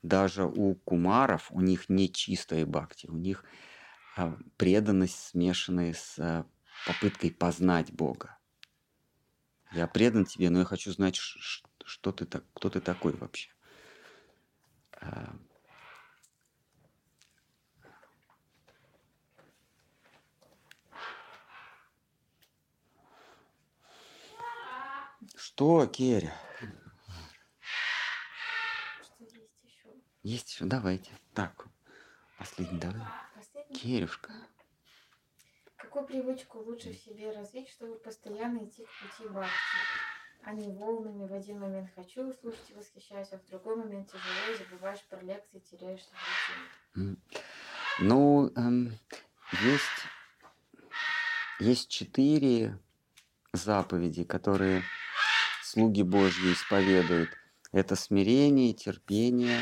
Даже у кумаров у них не чистая бхакти, у них а, преданность, смешанная с а, попыткой познать Бога. Я предан тебе, но я хочу знать, что ты, кто ты такой вообще. Что, Керя? Что есть еще? Есть еще? Давайте. Так, последний давай. Последний? Керюшка. Какую привычку лучше в себе развить, чтобы постоянно идти к пути бхакти? А не волнами в один момент хочу слушать и восхищаюсь, а в другой момент тяжело, и забываешь про лекции, теряешься в рутине. Ну, эм, есть, есть четыре заповеди, которые слуги Божьи исповедуют. Это смирение, терпение,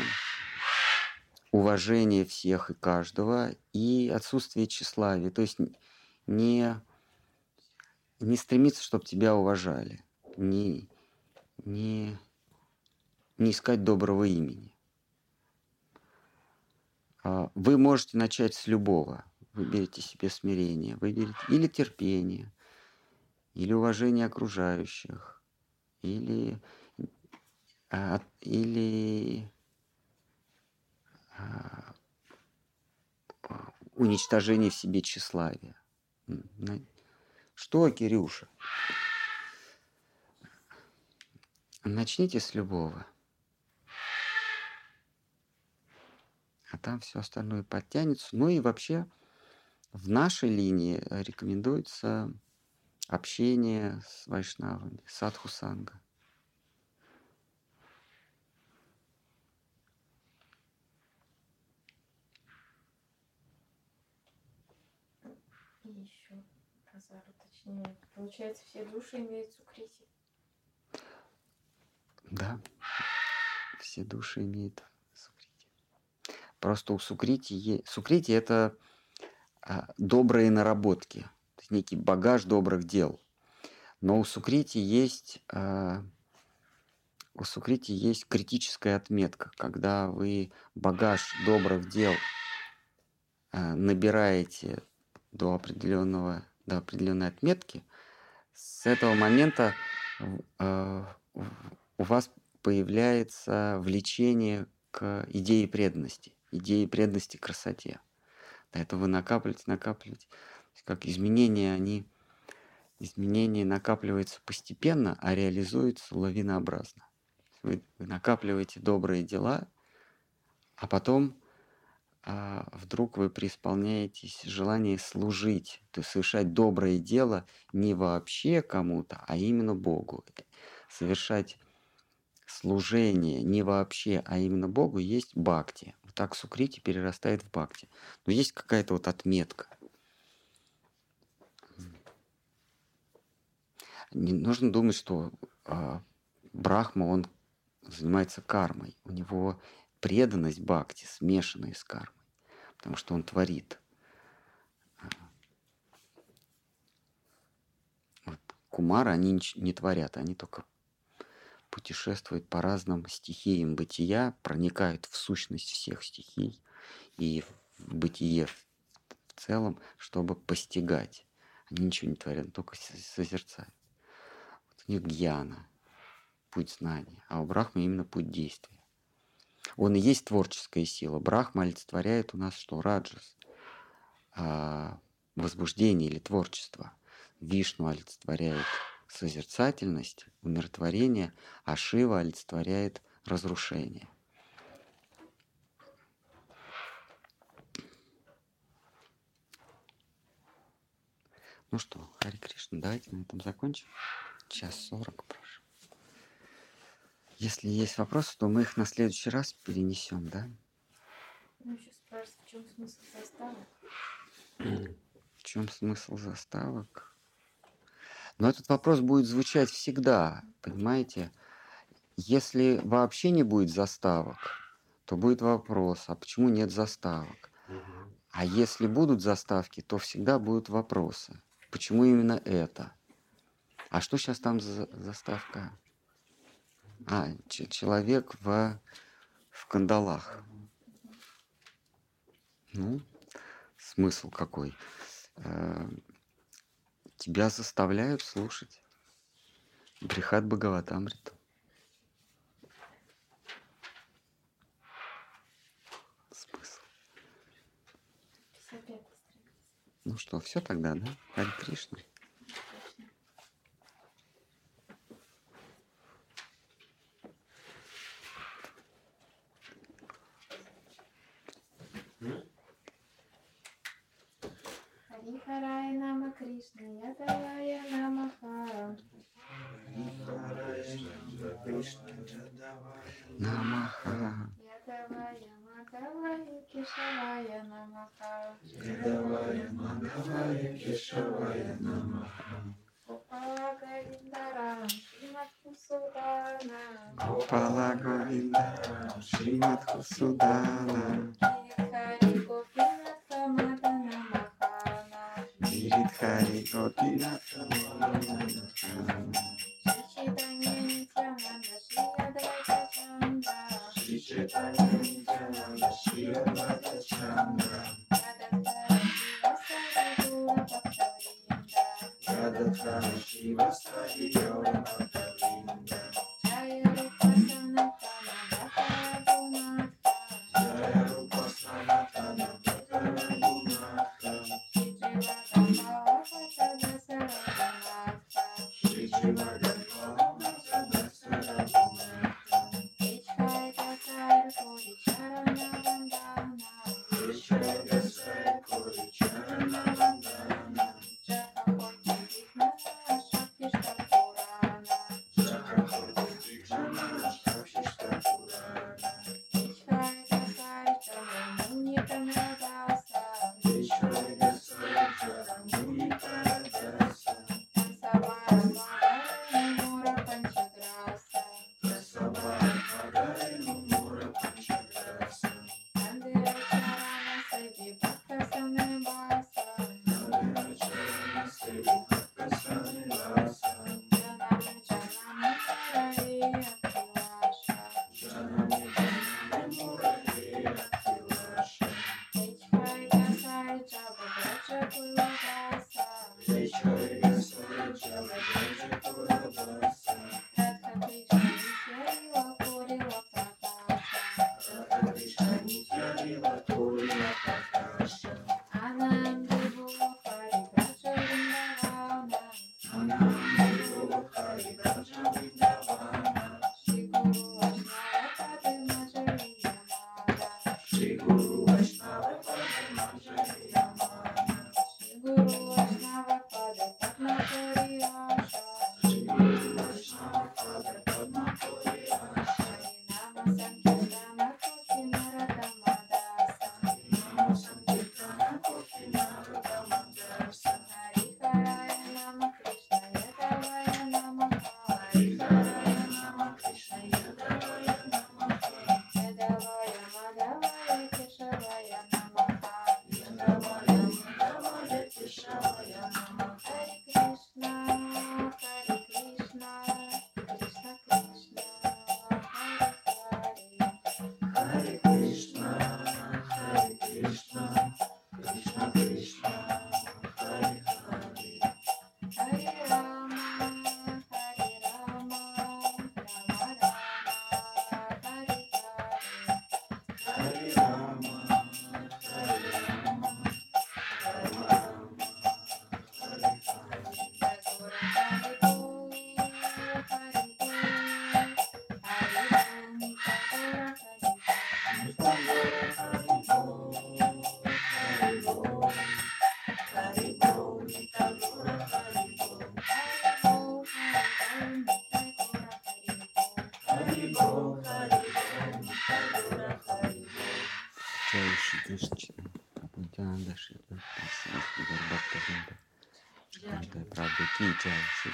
уважение всех и каждого и отсутствие тщеславия. То есть не, не стремиться, чтобы тебя уважали, не, не, не искать доброго имени. А, вы можете начать с любого. Выберите себе смирение, выберите или терпение, или уважение окружающих, или, а, или а, уничтожение в себе тщеславия. Что, Кирюша? Начните с любого. А там все остальное подтянется. Ну и вообще в нашей линии рекомендуется общение с вайшнавами, садху санга. И еще Казар уточняет. Получается, все души имеют сукрити? Да, все души имеют сукрити. Просто у сукрити есть... Сукрити – это а, добрые наработки, некий багаж добрых дел. Но у сукрити есть... А, у сукрити есть критическая отметка, когда вы багаж добрых дел а, набираете до определенного, до определенной отметки, с этого момента э, у вас появляется влечение к идее преданности, идее преданности красоте. Этого вы накапливаете, накапливаете. Как изменения, они изменения накапливаются постепенно, а реализуются лавинообразно. Вы, накапливаете добрые дела, а потом а вдруг вы преисполняетесь желание служить, то есть совершать доброе дело не вообще кому-то, а именно Богу. Совершать служение не вообще, а именно Богу есть бхакти. Вот так сукрити перерастает в бхакти. Но есть какая-то вот отметка. Не нужно думать, что э, Брахма, он занимается кармой. У него преданность бхакти, смешанная с кармой потому что он творит. Вот. Кумары, они не творят, они только путешествуют по разным стихиям бытия, проникают в сущность всех стихий и в бытие в целом, чтобы постигать. Они ничего не творят, только созерцают. Них гьяна, путь знания, а у Брахмы именно путь действия. Он и есть творческая сила. Брахма олицетворяет у нас что? Раджас. А, возбуждение или творчество. Вишну олицетворяет созерцательность, умиротворение, а Шива олицетворяет разрушение. Ну что, Хари Кришна, давайте на этом закончим. Час сорок, прошу. Если есть вопросы, то мы их на следующий раз перенесем, да? Ну, еще спрашивают, в чем смысл заставок? В чем смысл заставок? Но этот вопрос будет звучать всегда, понимаете? Если вообще не будет заставок, то будет вопрос, а почему нет заставок? А если будут заставки, то всегда будут вопросы. Почему именно это? А что сейчас там за заставка? А, человек в, в кандалах. Ну, смысл какой? Э, тебя заставляют слушать. Брихат Бхагаватамриту. Смысл. Ну что, все тогда, да? Хари Кришна. Харай Нама Кришна Ядавая Намаха. Намаха. Ядавая Мадавая Кешавая Намаха. Ядавая Мадавая Кешавая Намаха. Упала Говиндарам Шримат 最後になったものなのかシシタニンャマシアバタチャン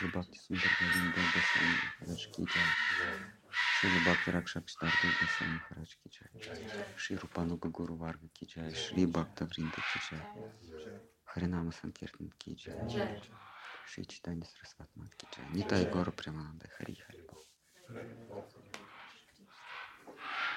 Bhakti Sundar Govinda Goswami Maharaj Ki Jai Shri Bhakti Rakshak Siddhartha Goswami Maharaj Ki Jai Shri Rupanuga Guru Varga Ki Jai Shri Bhakta Vrinda Ki Jai Харинама Санкиртан Ки Джай Шри Читани Сарасват Мат Ки Джай Нитай Хари Бол.